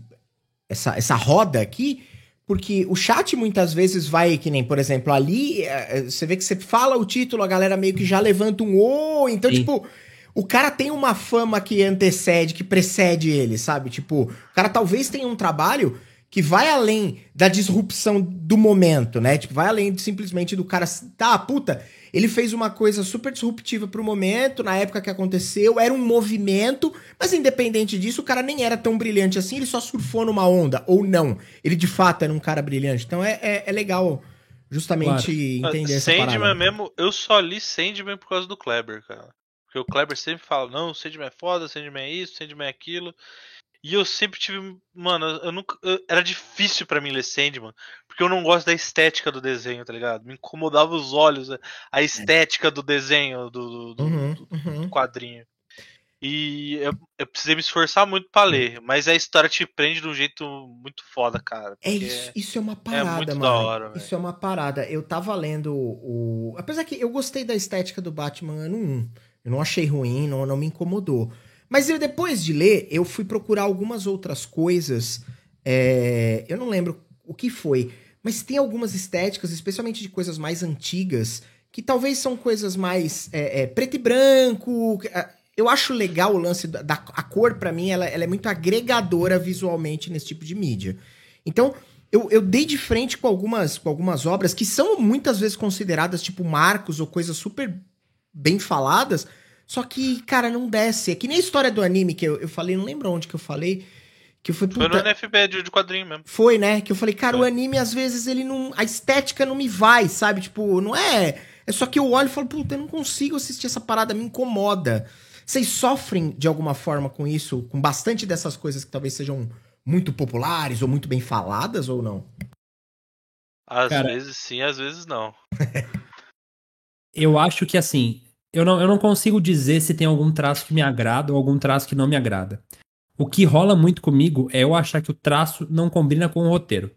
A: essa, essa roda aqui, porque o chat muitas vezes vai que nem, por exemplo, ali, é, é, você vê que você fala o título, a galera meio que já levanta um ô, então Sim. tipo, o cara tem uma fama que antecede, que precede ele, sabe? Tipo, o cara talvez tenha um trabalho que vai além da disrupção do momento, né? Tipo, vai além de, simplesmente do cara, tá, puta, ele fez uma coisa super disruptiva pro momento, na época que aconteceu, era um movimento, mas independente disso, o cara nem era tão brilhante assim, ele só surfou numa onda, ou não. Ele de fato era um cara brilhante. Então é, é, é legal justamente claro. entender essa
C: Sandman
A: parada.
C: mesmo, eu só li Sandman por causa do Kleber, cara. Porque o Kleber sempre fala, não, Sandman é foda, Sandman é isso, Sandman é aquilo. E eu sempre tive. Mano, eu nunca. Eu, era difícil para mim ler Sandman. Porque eu não gosto da estética do desenho, tá ligado? Me incomodava os olhos, a estética do desenho do, do,
A: Uhum,
C: do-
A: uhum.
C: do quadrinho. E eu, eu precisei me esforçar muito pra ler. Mas a história te prende de um jeito muito foda, cara.
A: É isso, isso é uma parada,
C: muito
A: mano.
C: da hora,
A: isso é uma parada. Eu tava lendo o. Apesar que eu gostei da estética do Batman ano 1. Eu não achei ruim, não, não me incomodou. Mas eu, depois de ler, eu fui procurar algumas outras coisas. é, Eu não lembro o que foi. Mas tem algumas estéticas, especialmente de coisas mais antigas, que talvez são coisas mais é, é, preto e branco. ah, Eu acho legal o lance da, da- a cor, pra mim, ela, ela é muito agregadora visualmente nesse tipo de mídia. Então, eu, eu dei de frente com algumas, com algumas obras que são muitas vezes consideradas tipo marcos ou coisas super bem faladas, só que, cara, não desce. É que nem a história do anime que eu, eu falei, não lembro onde que eu falei, que eu fui
C: Foi no
A: puta,
C: NFB de, de quadrinho mesmo.
A: foi, né? Que eu falei, cara, o
C: Foi.
A: anime às vezes ele não. A estética não me vai, sabe? Tipo, não é. É só que eu olho e falo, puta, eu não consigo assistir essa parada, me incomoda. Vocês sofrem de alguma forma com isso, com bastante dessas coisas que talvez sejam muito populares ou muito bem faladas ou não?
C: Às
B: Cara-
C: vezes sim, às vezes não.
B: Eu acho que assim, eu não, eu não consigo dizer se tem algum traço que me agrada ou algum traço que não me agrada. O que rola muito comigo é eu achar que o traço não combina com o roteiro,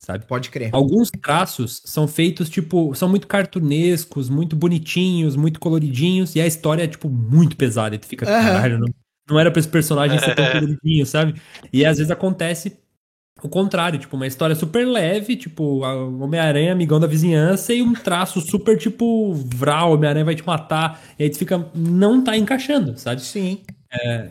B: sabe?
A: Pode crer.
B: Alguns traços são feitos, tipo, são muito cartunescos, muito bonitinhos, muito coloridinhos, e a história é, tipo, muito pesada. E tu fica,
A: Aham.
B: caralho, não, não era pra esse personagem ser tão coloridinho, sabe? E às vezes acontece o contrário, tipo, uma história super leve, tipo, Homem-Aranha, amigão da vizinhança, e um traço super, tipo, vral, Homem-Aranha vai te matar. E aí tu fica, não tá encaixando, sabe?
A: Sim.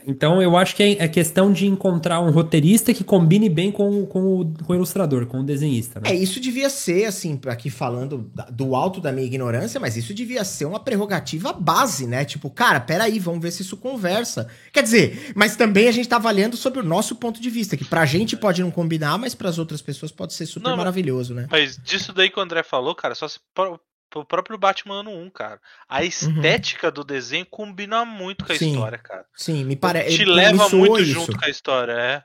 B: Então eu acho que é é questão de encontrar um roteirista que combine bem com, com, o, com o ilustrador, com o desenhista, né?
A: É, isso devia ser, assim, aqui falando do alto da minha ignorância, mas isso devia ser uma prerrogativa base, né? Tipo, cara, peraí, vamos ver se isso conversa. Quer dizer, mas também a gente tá avaliando sobre o nosso ponto de vista, que pra gente pode não combinar, mas pras outras pessoas pode ser super
C: Não,
A: maravilhoso, né?
C: Mas disso daí que o André falou, cara, só se pro- o próprio Batman ano 1, cara. A estética do desenho combina muito com a
A: Uhum. Sim.
C: história, cara.
A: Sim, me parece.
C: Te leva muito
A: isso.
C: junto com a história, é.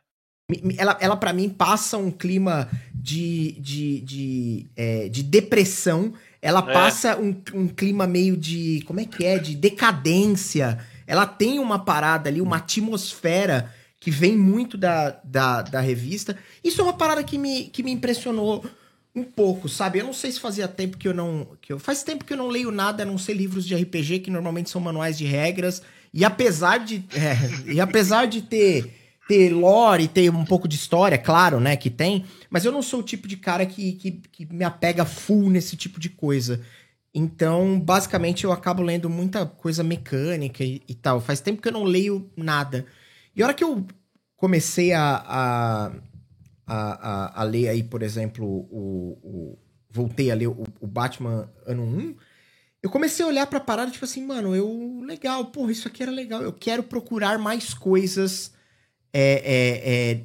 A: Ela, ela para mim, passa um clima de, de, de, é, de depressão. Ela
C: É.
A: passa um, um clima meio de. Como é que é? De decadência. Ela tem uma parada ali, uma atmosfera que vem muito da, da, da revista. Isso é uma parada que me, que me impressionou um pouco, sabe? Eu não sei se fazia tempo que eu não. Que eu, faz tempo que eu não leio nada, a não ser livros de RPG, que normalmente são manuais de regras. E apesar de. é, e apesar de ter ter lore, ter um pouco de história, claro, né, que tem, mas eu não sou o tipo de cara que, que, que me apega full nesse tipo de coisa. Então, basicamente, eu acabo lendo muita coisa mecânica e, e tal. Faz tempo que eu não leio nada. E a hora que eu comecei a, a, a, a, a ler aí, por exemplo, o, o- voltei a ler o, o Batman ano 1, eu comecei a olhar pra parada, tipo assim, mano, eu. Legal, porra, isso aqui era legal. Eu quero procurar mais coisas é, é, é,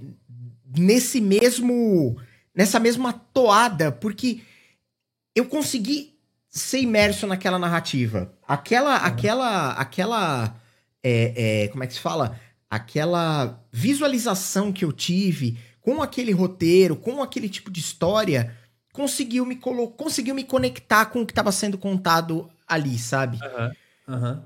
A: nesse mesmo. nessa mesma toada, porque eu consegui ser imerso naquela narrativa. Aquela. aquela. aquela. é, é, como é que se fala? Aquela visualização que eu tive com aquele roteiro, com aquele tipo de história, conseguiu me colo conseguiu me conectar com o que estava sendo contado ali, sabe?
B: Aham. Aham.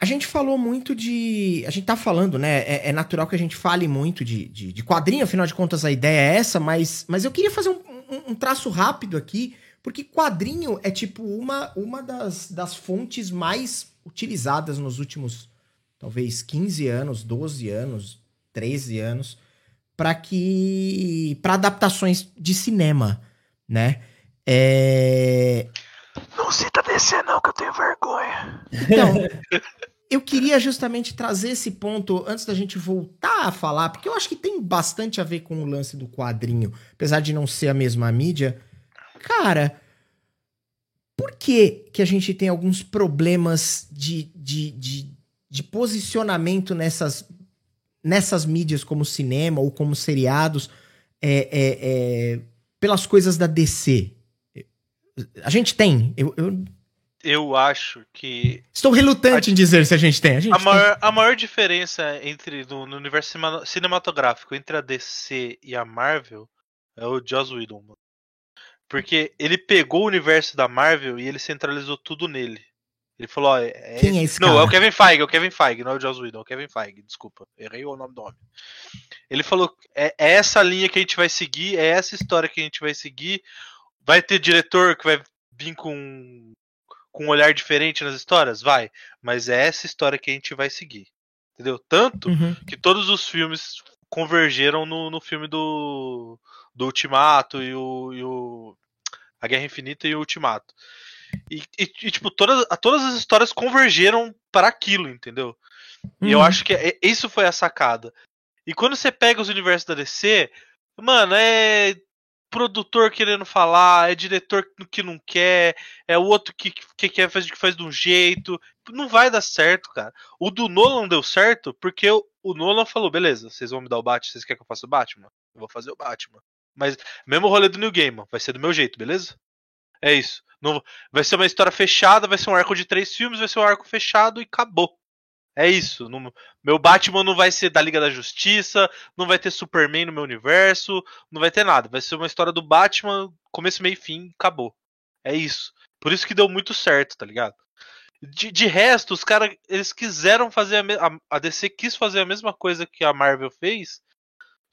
A: A gente falou muito de. A gente tá falando, né? É, é natural que a gente fale muito de, de, de quadrinho, afinal de contas a ideia é essa, mas, mas eu queria fazer um, um- um traço rápido aqui, porque quadrinho é tipo uma, uma das, das fontes mais utilizadas nos últimos, talvez, 15 anos, 12 anos, 13 anos, para que. para adaptações de cinema, né? É.
C: Não cita DC não, que eu tenho vergonha.
A: Então, eu queria justamente trazer esse ponto antes da gente voltar a falar, porque eu acho que tem bastante a ver com o lance do quadrinho, apesar de não ser a mesma mídia. Cara, por que, que a gente tem alguns problemas de, de, de, de posicionamento nessas, nessas mídias como cinema ou como seriados é, é, é, pelas coisas da DC? A gente tem. Eu, eu,
C: eu acho que.
A: Estou relutante a, em dizer se a gente tem. A, gente
C: a, maior, a maior diferença entre no, no, universo cinematográfico entre a DC e a Marvel é o Joss Whedon. Porque ele pegou o universo da Marvel e ele centralizou tudo nele. Ele falou, ó, é
A: Quem é esse
C: Não,
A: cara?
C: é o Kevin Feige, é o Kevin Feige, não é o Joss Whedon, é o Kevin Feige, desculpa. Errei o nome do homem. Ele falou, é, é essa linha que a gente vai seguir, é essa história que a gente vai seguir. Vai ter diretor que vai vir com, com um olhar diferente nas histórias? Vai. Mas é essa história que a gente vai seguir. Entendeu? Tanto
A: Uhum.
C: que todos os filmes convergeram no, no filme do, do Ultimato e o, e o. A Guerra Infinita e o Ultimato. E, e, e, tipo, todas, todas as histórias convergeram para aquilo, entendeu? E eu
A: Uhum.
C: acho que é- isso foi a sacada. E quando você pega os universos da DC, mano, é produtor querendo falar, é diretor que não quer, é o outro que, que quer fazer que faz de um jeito. Não vai dar certo, cara. O do Nolan deu certo porque o, o Nolan falou: beleza, vocês vão me dar o Batman, vocês querem que eu faça o Batman? Eu vou fazer o Batman. Mas mesmo rolê do New Gaiman, vai ser do meu jeito, beleza? É isso. Não, vai ser uma história fechada, vai ser um arco de três filmes, vai ser um arco fechado e acabou. É isso. Não- meu Batman não vai ser da Liga da Justiça, não vai ter Superman no meu universo, não vai ter nada. Vai ser uma história do Batman, começo, meio e fim, acabou. É isso. Por isso que deu muito certo, tá ligado? De, de resto, os caras, eles quiseram fazer a, a, a DC quis fazer a mesma coisa que a Marvel fez,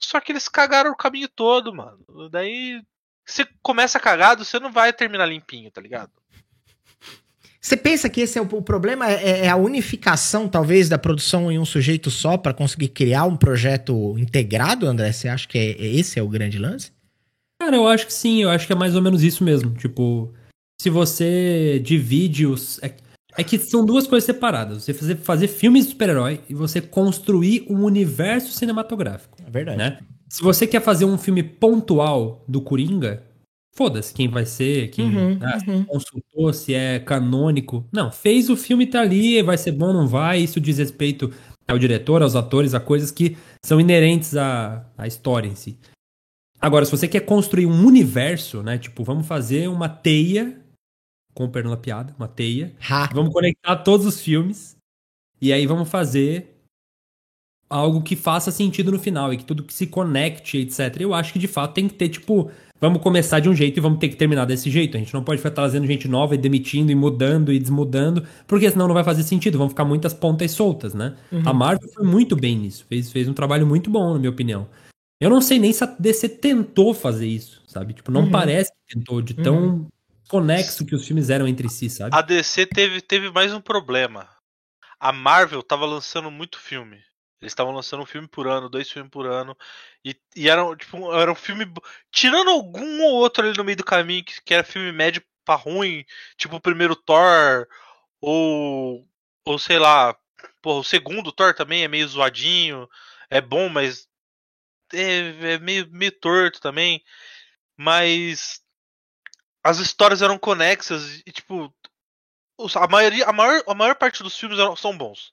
C: só que eles cagaram o caminho todo, mano. Daí, você começa cagado, você não vai terminar limpinho, tá ligado?
A: Você pensa que esse é o, o problema? É, é a unificação, talvez, da produção em um sujeito só para conseguir criar um projeto integrado, André? Você acha que é, é- esse é o grande lance?
B: Cara, eu acho que sim, eu acho que é mais ou menos isso mesmo. Tipo, se você divide os. É, é que são duas coisas separadas. Você fazer, fazer filmes de super-herói e você construir um universo cinematográfico.
A: É verdade.
B: né? Se você quer fazer um filme pontual do Coringa, foda-se quem vai ser, quem
A: Uhum,
B: ah,
A: uhum.
B: consultou, se é canônico. Não, fez o filme tá ali, vai ser bom, não vai. Isso diz respeito ao diretor, aos atores, a coisas que são inerentes à, à história em si. Agora, se você quer construir um universo, né? Tipo, vamos fazer uma teia, com o perdão da piada, uma teia,
A: Ha.
B: Vamos conectar todos os filmes e aí vamos fazer algo que faça sentido no final e que tudo que se conecte, etc. Eu acho que de fato tem que ter, tipo, vamos começar de um jeito e vamos ter que terminar desse jeito. A gente não pode ficar trazendo gente nova e demitindo e mudando e desmudando, porque senão não vai fazer sentido, vão ficar muitas pontas soltas, né? A Marvel foi muito bem nisso, fez, fez um trabalho muito bom, na minha opinião. Eu não sei nem se a DC tentou fazer isso, sabe? Tipo, não
A: Uhum.
B: parece que tentou, de tão conexo que os filmes eram entre si, sabe?
C: A DC teve, teve mais um problema. A Marvel tava lançando muito filme. Eles estavam lançando um filme por ano, dois filmes por ano. E, e era, um- tipo, era um filme. Tirando algum ou outro ali no meio do caminho, que, que era filme médio pra ruim, tipo o primeiro Thor, ou. Ou sei lá. Porra, o segundo Thor também é meio zoadinho. É bom, mas. É, é meio, meio torto também. Mas. As histórias eram conexas e, tipo, a maioria, a maior, a maior parte dos filmes eram- são bons.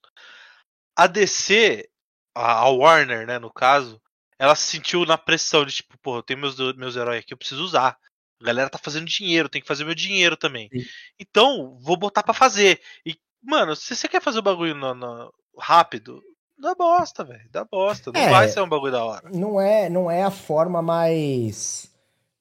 C: A DC, a, a Warner, né, no caso, ela se sentiu na pressão de tipo, pô, eu tenho meus, meus heróis aqui, eu preciso usar. A galera tá fazendo dinheiro, tem que fazer meu dinheiro também.
B: Sim.
C: Então, vou botar pra fazer. E, mano, se você quer fazer o bagulho no- no- rápido, dá bosta, velho. Dá bosta. Não
A: É.
C: vai ser um bagulho da hora.
A: Não é, não é a forma mais.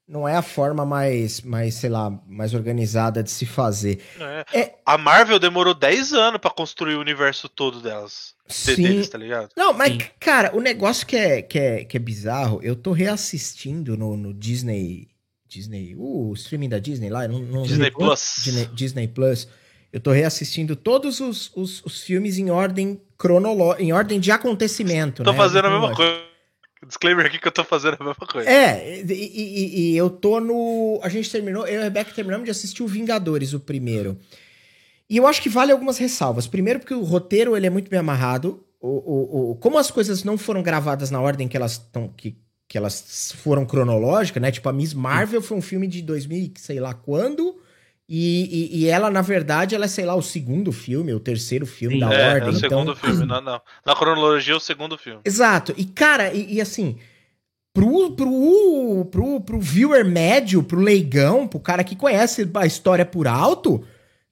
A: Não é a forma mais, mais, sei lá, mais organizada de se fazer.
C: É.
A: É-
C: A Marvel demorou 10 anos pra construir o universo todo delas. de-
A: Sim.
C: Deles, tá ligado?
A: Não, mas,
B: Sim.
A: cara, o negócio que é, que é, que é bizarro, eu tô reassistindo no, no Disney. Disney. Uh, o streaming da Disney lá. Não, não
C: Disney Plus.
A: Disney, Disney Plus. Eu tô reassistindo todos os, os, os filmes em ordem cronológica, em ordem de acontecimento.
C: Tô
A: né?
C: fazendo a mesma coisa. Disclaimer aqui que eu tô fazendo a mesma coisa.
A: É, e, e- e eu tô no. A gente terminou, eu e a Rebeca terminamos de assistir o Vingadores, o primeiro. E eu acho que vale algumas ressalvas. Primeiro, porque o roteiro ele é muito bem amarrado. O, o, o, como as coisas não foram gravadas na ordem que elas estão. Que, que elas foram cronológicas, né? Tipo, a Miss Marvel foi um filme de 2000, sei lá quando. E, e, e, ela, na verdade, ela é, sei lá, o segundo filme, o terceiro filme Sim, da
C: é,
A: ordem.
C: É o segundo então... filme, não, não. Na cronologia, é o segundo filme.
A: Exato. E, cara, e, e, assim, pro, pro, pro, pro viewer médio, pro leigão, pro cara que conhece a história por alto,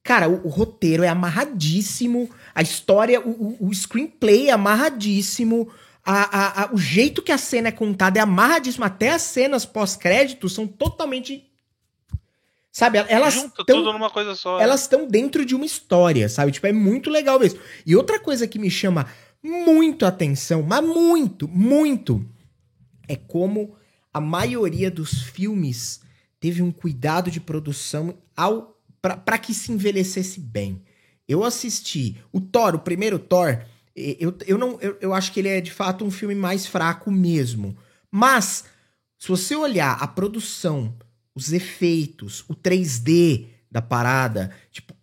A: cara, o, o roteiro é amarradíssimo, a história, o, o screenplay é amarradíssimo. A, a, a, o jeito que a cena é contada é amarradíssimo. Até as cenas pós-créditos são totalmente Sabe, elas
C: Junta tão, tudo numa coisa só.
A: Elas estão dentro de uma história, sabe? Tipo, é muito legal mesmo. E outra coisa que me chama muito atenção, mas muito, muito, é como a maioria dos filmes teve um cuidado de produção ao para que se envelhecesse bem. Eu assisti o Thor, o primeiro Thor, eu, eu, não, eu, eu acho que ele é de fato um filme mais fraco mesmo. Mas, se você olhar a produção os efeitos, o 3D da parada. Tipo,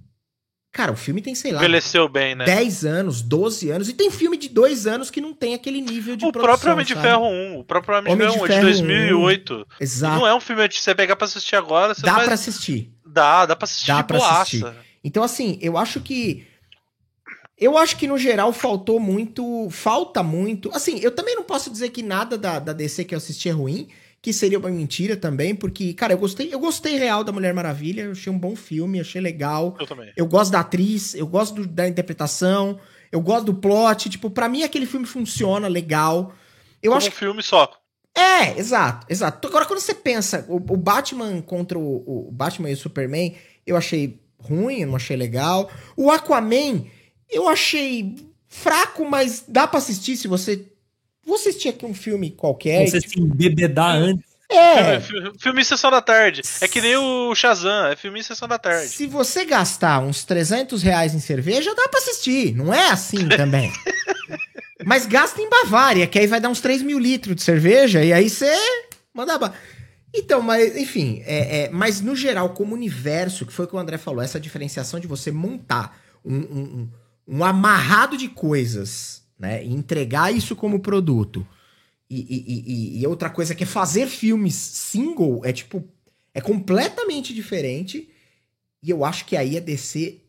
A: cara, o filme tem, sei lá.
C: Envelheceu bem, né?
A: 10 anos, 12 anos. E tem filme de 2 anos que não tem aquele nível de
C: o
A: produção.
C: O próprio Homem de Ferro 1. O próprio Homem, Homem de Ferro, de Ferro 1 é de 2008. 1.
A: Exato.
C: Não é um filme de você pegar pra assistir agora.
A: dá faz... pra assistir.
C: Dá, dá pra assistir.
A: Dá pra boaça. assistir. Então, assim, eu acho que. Eu acho que no geral faltou muito. Falta muito. Assim, eu também não posso dizer que nada da, da DC que eu assisti é ruim que seria uma mentira também, porque, cara, eu gostei, eu gostei real da Mulher Maravilha, eu achei um bom filme, achei legal.
C: Eu também.
A: Eu gosto da atriz, eu gosto do, da interpretação, eu gosto do plot, tipo, para mim aquele filme funciona legal. Eu
C: Como
A: acho
C: um filme só.
A: É, exato, exato. Agora, quando você pensa, o, o Batman contra o, o, Batman e o Superman, eu achei ruim, eu não achei legal. O Aquaman, eu achei fraco, mas dá para assistir se você Vou assistir aqui um filme qualquer.
B: Você tipo... se embebedar antes.
A: É.
C: Filme em sessão da tarde. É que nem o Shazam, é filme em sessão da tarde.
A: Se você gastar uns 300 reais em cerveja, dá pra assistir. Não é assim também. Mas gasta em Bavária, que aí vai dar uns 3 mil litros de cerveja, e aí você manda. Ba... Então, mas, enfim, é, é, mas no geral, como universo, que foi o que o André falou, essa diferenciação de você montar um, um, um, um amarrado de coisas né? Entregar isso como produto. E, e, e, e, outra coisa que é fazer filmes single é tipo. É completamente diferente. E eu acho que aí a DC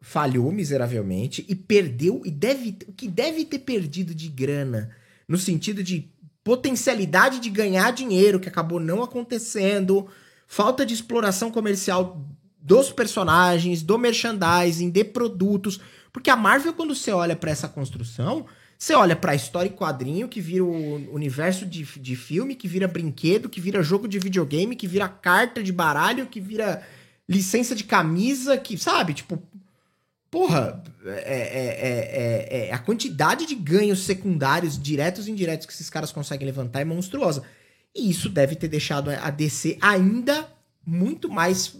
A: falhou miseravelmente e perdeu. E deve. O que deve ter perdido de grana, no sentido de potencialidade de ganhar dinheiro, que acabou não acontecendo, falta de exploração comercial dos personagens, do merchandising, de produtos. Porque a Marvel, quando você olha para essa construção, você olha pra história e quadrinho, que vira o universo de, de filme, que vira brinquedo, que vira jogo de videogame, que vira carta de baralho, que vira licença de camisa, que, sabe? Tipo, porra, é, é, é, é, a quantidade de ganhos secundários, diretos e indiretos que esses caras conseguem levantar é monstruosa. E isso deve ter deixado a DC ainda muito mais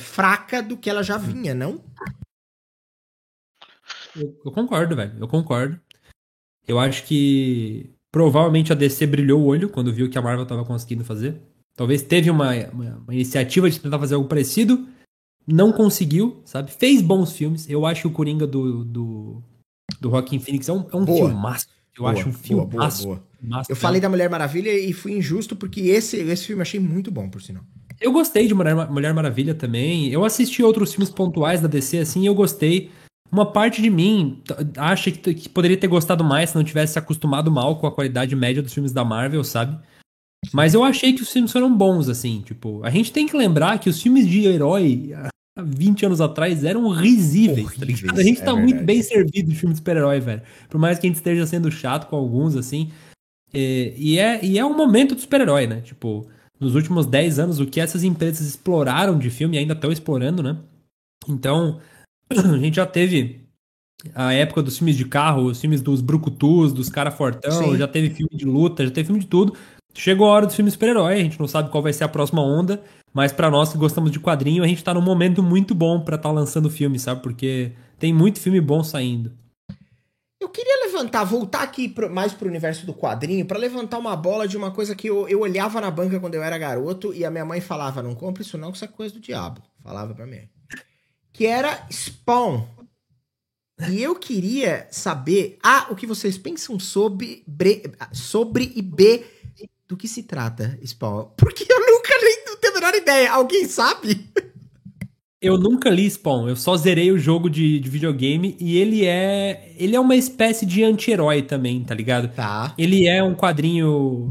A: fraca do que ela já vinha, não?
B: Eu, eu concordo, velho. Eu concordo. Eu acho que provavelmente a DC brilhou o olho quando viu que a Marvel estava conseguindo fazer. Talvez teve uma, uma, uma, iniciativa de tentar fazer algo parecido. Não conseguiu, sabe? Fez bons filmes. Eu acho que o Coringa do, do, do Joaquim Phoenix é um, é um filmaço. Eu boa, acho um filme boa, boa, boa.
A: Eu falei da Mulher Maravilha e fui injusto porque esse, esse filme eu achei muito bom, por sinal.
B: Eu gostei de Mulher, Mulher Maravilha também. Eu assisti outros filmes pontuais da DC, assim, e eu gostei. Uma parte de mim acha que, que, poderia ter gostado mais se não tivesse se acostumado mal com a qualidade média dos filmes da Marvel, sabe? Mas eu achei que os filmes foram bons, assim, tipo, a gente tem que lembrar que os filmes de herói há 20 anos atrás eram risíveis, tá ligado? A gente tá é muito bem servido de filme de super-herói, velho. Por mais que a gente esteja sendo chato com alguns, assim. E, e é, e é um momento do super-herói, né? Tipo, nos últimos 10 anos, o que essas empresas exploraram de filme e ainda estão explorando, né? Então, a gente já teve a época dos filmes de carro, os filmes dos brucutus, dos cara fortão, Sim. já teve filme de luta, já teve filme de tudo. Chegou a hora dos filmes super-herói, a gente não sabe qual vai ser a próxima onda, mas para nós que gostamos de quadrinho, a gente tá num momento muito bom para estar tá lançando filme, sabe? Porque tem muito filme bom saindo.
A: Eu queria levantar, voltar aqui pro, mais pro universo do quadrinho, para levantar uma bola de uma coisa que eu, eu olhava na banca quando eu era garoto e a minha mãe falava: não compre isso não, que isso é coisa do diabo. Falava pra mim que era Spawn. E eu queria saber, A, o que vocês pensam sobre, bre- sobre e B, do que se trata Spawn. Porque eu nunca nem não tenho a menor ideia. Alguém sabe?
B: Eu nunca li Spawn, eu só zerei o jogo de, de videogame e ele é. Ele é uma espécie de anti-herói também, tá ligado?
A: Tá.
B: Ele é um quadrinho.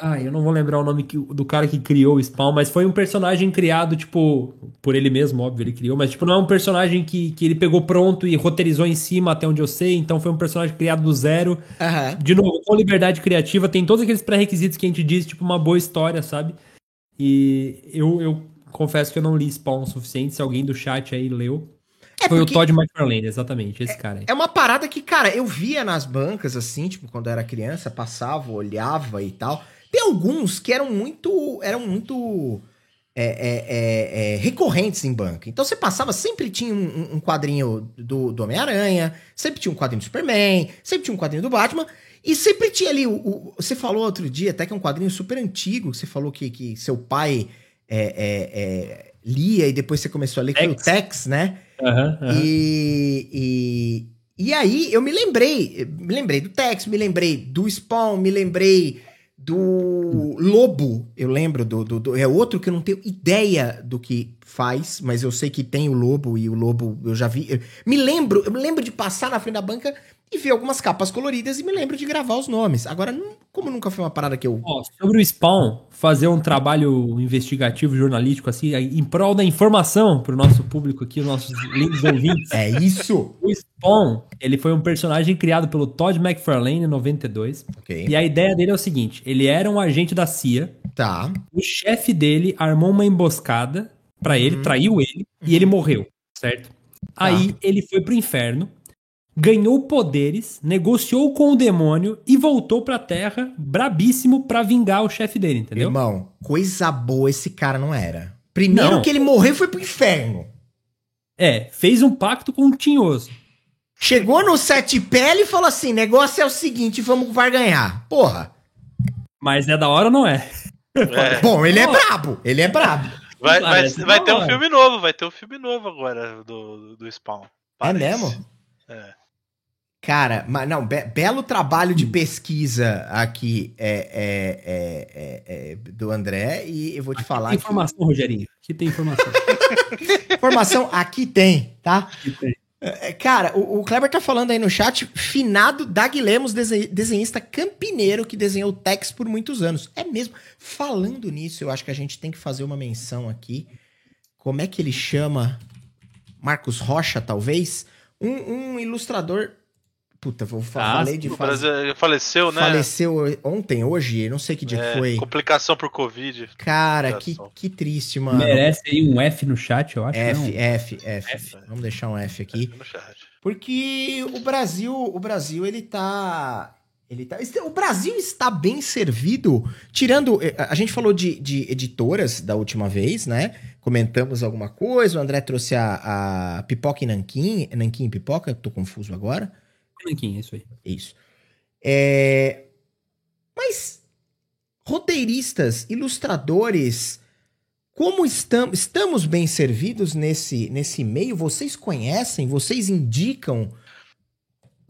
B: Ai, eu não vou lembrar o nome que- do cara que criou o Spawn, mas foi um personagem criado, tipo, por ele mesmo, óbvio, ele criou, mas, tipo, não é um personagem que, que ele pegou pronto e roteirizou em cima, até onde eu sei, então foi um personagem criado do zero.
A: Aham.
B: De novo, com liberdade criativa, tem todos aqueles pré-requisitos que a gente diz, tipo, uma boa história, sabe? E eu, eu confesso que eu não li Spawn o suficiente, se alguém do chat aí leu.
A: É
B: Foi o Todd McFarlane, exatamente, esse cara aí.
A: É uma parada que, cara, eu via nas bancas, assim, tipo, quando eu era criança, passava, olhava e tal. Tem alguns que eram muito. eram muito. é, é, é, é, recorrentes em banca. Então você passava, sempre tinha um, um- quadrinho do, do Homem-Aranha, sempre tinha um quadrinho do Superman, sempre tinha um quadrinho do Batman, e sempre tinha ali. O, o- você falou outro dia, até que é um quadrinho super antigo, você falou que, que seu pai é, é, lia e depois você começou a ler, que foi o
B: Tex.
A: Tex, né?
B: Aham, aham.
A: E, e, e aí eu me lembrei, me lembrei do Tex, me lembrei do Spawn, me lembrei do Lobo, eu lembro do, do, do- É outro que eu não tenho ideia do que faz, mas eu sei que tem o Lobo e o Lobo eu já vi. eu me lembro, eu me lembro de passar na frente da banca e ver algumas capas coloridas e me lembro de gravar os nomes. Agora, não- como nunca foi uma parada que eu.
B: Ó, sobre o Spawn, fazer um trabalho investigativo, jornalístico, assim, em prol da informação pro nosso público aqui, os nossos lindos ouvintes.
A: É isso!
B: O Spawn, ele foi um personagem criado pelo Todd McFarlane em 92.
A: ok.
B: E a ideia dele é o seguinte: ele era um agente da CIA,
A: Tá.
B: o chefe dele armou uma emboscada pra ele,
A: Uhum.
B: traiu ele, e ele morreu, certo? Aí ele foi pro inferno, ganhou poderes, negociou com o demônio e voltou pra Terra brabíssimo pra vingar o chefe dele, entendeu?
A: Irmão, coisa boa esse cara não era. Primeiro
B: Não.
A: que ele morreu foi pro inferno.
B: É, fez um pacto com o Tinhoso.
A: Chegou no sete pele e falou assim: negócio é o seguinte, vamos vai ganhar. Porra.
B: Mas é da hora ou não é?
C: É.
A: Bom, ele é brabo. Ele é brabo.
C: Vai, vai, vai ter um
B: hora.
C: filme novo, vai ter um filme novo agora do, do Spawn.
A: É
C: Parece.
A: mesmo?
C: É.
A: Cara, mas não, be- belo trabalho de pesquisa aqui é, é- é- é- é do André. E eu vou te falar.
B: Tem
A: que-
B: informação, Rogerinho. Aqui tem informação.
A: informação aqui tem, tá?
B: Aqui tem.
A: É, Cara, o, o Kleber tá falando aí no chat, finado Dag Lemos, desen- desenhista campineiro que desenhou Tex por muitos anos. É mesmo. Falando nisso, eu acho que a gente tem que fazer uma menção aqui. Como é que ele chama? Marcos Rocha, talvez? Um, um ilustrador. Puta, vou falar.
B: Ah,
A: falei de.
C: Brasil faleceu, né?
A: Faleceu ontem, hoje, não sei que dia
C: É,
A: que foi.
C: Complicação por Covid.
A: Cara, que, que triste, mano.
B: Merece aí um F no chat, eu acho.
A: F,
B: não.
A: F, F,
B: F.
A: Vamos deixar um F aqui.
C: No chat.
A: Porque o Brasil, o Brasil, ele tá. Ele tá. O Brasil está bem servido. Tirando. eh, A gente falou de, de editoras da última vez, né? Comentamos alguma coisa. O André trouxe a, a Pipoca e Nanquim. Nanquim e Pipoca, tô confuso agora.
B: Nanquim, é isso aí.
A: Isso. É, Mas roteiristas, ilustradores, como estamos, estamos bem servidos nesse, nesse meio? Vocês conhecem? Vocês indicam?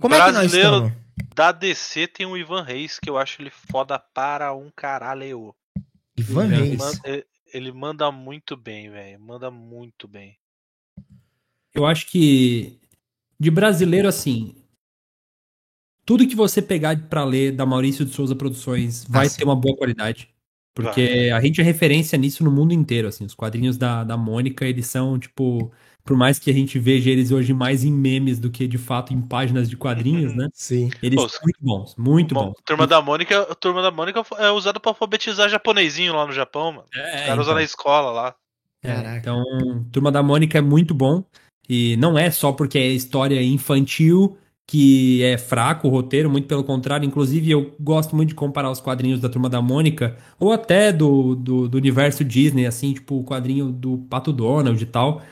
A: Como é que nós
C: Brasileiro-
A: estamos?
C: Da DC tem o Ivan Reis, que eu acho ele foda para um caralho.
A: Ivan
B: Ivan
C: Ele
A: Reis.
C: manda, ele- ele manda muito bem, velho. Manda muito bem.
B: Eu acho que de brasileiro, assim, tudo que você pegar pra ler da Maurício de Souza Produções vai
A: Ah,
B: ter uma boa qualidade. Porque a gente é referência nisso no mundo inteiro, assim. Os quadrinhos da, da Mônica, eles são, tipo... Por mais que a gente veja eles hoje mais em memes do que, de fato, em páginas de quadrinhos, né?
A: Sim.
B: Eles
C: Pô,
B: são muito bons, muito
C: Bom,
B: bons.
C: Turma da Mônica, a Turma da Mônica é usada pra alfabetizar japonesinho lá no Japão, mano.
B: É,
C: Os caras usam
B: então.
C: na escola lá.
B: É,
A: Caraca.
B: então, Turma da Mônica é muito bom. E não é só porque é história infantil que é fraco o roteiro, muito pelo contrário. Inclusive, eu gosto muito de comparar os quadrinhos da Turma da Mônica, ou até do, do, do universo Disney, assim, tipo o quadrinho do Pato Donald e tal.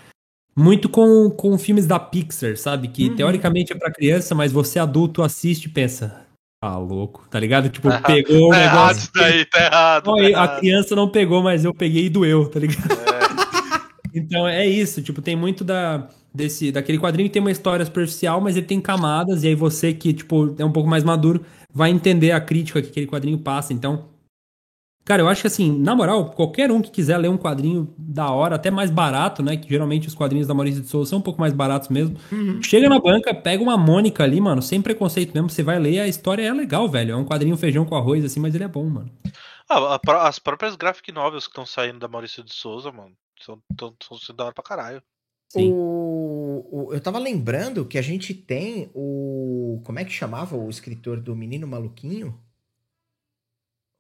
B: Muito com, com filmes da Pixar, sabe? Que
A: Uhum.
B: teoricamente é pra criança, mas você adulto assiste e pensa. Ah, louco, tá ligado? Tipo,
C: Tá
B: pegou o
C: Tá errado
B: negócio.
C: isso daí, tá errado.
B: Ó,
C: tá
B: A
C: errado.
B: criança não pegou, mas eu peguei e doeu, tá ligado? Então é isso, tipo, tem muito da, desse, daquele quadrinho que tem uma história superficial, mas ele tem camadas, e aí você que, tipo, é um pouco mais maduro, vai entender a crítica que aquele quadrinho passa. Então, Cara, eu acho que assim, na moral, qualquer um que quiser ler um quadrinho da hora, até mais barato, né? Que geralmente os quadrinhos da Maurício de Souza são um pouco mais baratos mesmo. Uhum. Chega na banca, pega uma Mônica ali, mano, sem preconceito mesmo. Você vai ler, a história é legal, velho. É um quadrinho feijão com arroz, assim, mas ele é bom, mano.
C: Ah, as próprias graphic novels que estão saindo da Maurício de Souza, mano, são, são, são da hora pra caralho.
A: O, o, eu tava lembrando que a gente tem o. Como é que chamava o escritor do Menino Maluquinho?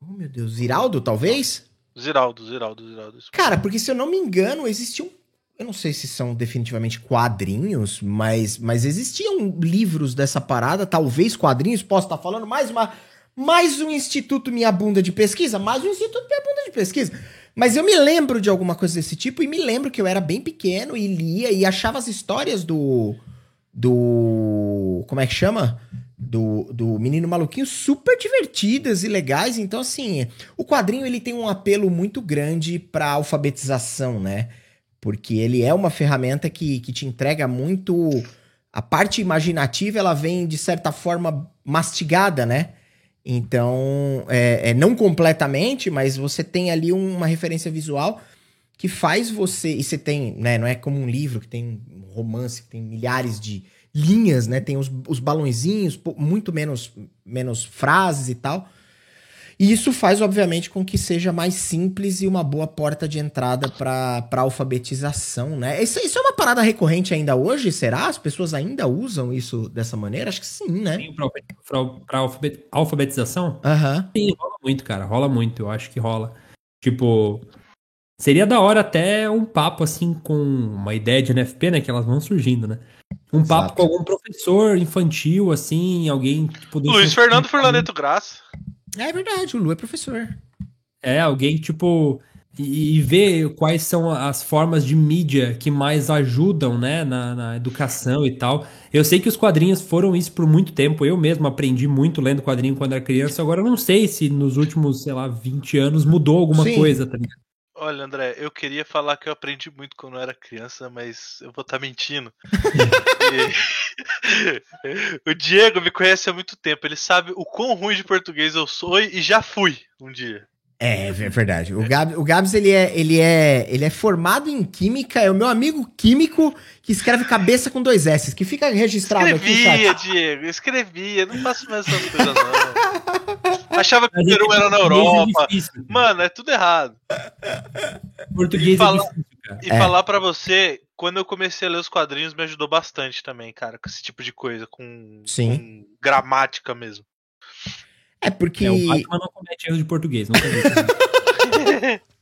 A: Oh, meu Deus. Ziraldo, talvez?
C: Ziraldo, Ziraldo, Ziraldo.
A: Cara, porque se eu não me engano, existiam. Eu não sei se são definitivamente quadrinhos, mas, mas existiam livros dessa parada, talvez quadrinhos. Posso estar falando mais uma. Mais um Instituto Minha Bunda de Pesquisa? Mais um Instituto Minha Bunda de Pesquisa. Mas eu me lembro de alguma coisa desse tipo e me lembro que eu era bem pequeno e lia e achava as histórias do. Do. Como é que chama? do, do Menino Maluquinho super divertidas e legais. Então, assim, o quadrinho ele tem um apelo muito grande para alfabetização, né? Porque ele é uma ferramenta que, que te entrega muito. A parte imaginativa ela vem, de certa forma, mastigada, né? Então, é, é não completamente, mas você tem ali uma referência visual que faz você. E você tem, né? Não é como um livro que tem um romance, que tem milhares de, linhas, né? Tem os, os balãozinhos, muito menos, menos frases e tal. E isso faz, obviamente, com que seja mais simples e uma boa porta de entrada para alfabetização, né? Isso, isso é uma parada recorrente ainda hoje, será? As pessoas ainda usam isso dessa maneira? Acho que sim, né? Sim,
B: para alfabetização?
A: Aham.
B: Uhum. Sim, rola muito, cara. Rola muito, eu acho que rola. Tipo, seria da hora até um papo, assim, com uma ideia de NFP, né? Que elas vão surgindo, né? Um papo Exato. com algum professor infantil, assim, alguém.
C: Tipo, Luiz Fernando Fernandeto Graça.
A: É verdade, o Lu é professor.
B: É, alguém, tipo. E, e ver quais são as formas de mídia que mais ajudam, né, na, na, educação e tal. Eu sei que os quadrinhos foram isso por muito tempo. Eu mesmo aprendi muito lendo quadrinho quando era criança. Agora eu não sei se nos últimos, sei lá, 20 anos mudou alguma Sim. coisa, tá ligado?
C: Olha, André, eu queria falar que eu aprendi muito quando eu era criança, mas eu vou estar tá mentindo. o Diego me conhece há muito tempo, ele sabe o quão ruim de português eu sou e já fui um dia.
A: É, é verdade. O, Gab, o Gabs, ele é, ele, é, ele é formado em química, é o meu amigo químico que escreve cabeça com dois S, que fica registrado
C: escrevia, aqui. Escrevia, Diego, escrevia. Não faço mais essas coisas, não. Achava que o Peru era na é Europa. É Mano, é tudo errado.
B: Português
C: e fala, é difícil, cara. E é. falar pra você, quando eu comecei a ler os quadrinhos, me ajudou bastante também, cara, com esse tipo de coisa, com,
A: Sim.
C: com gramática mesmo.
A: É porque. É,
B: o Batman não comete erro de português, não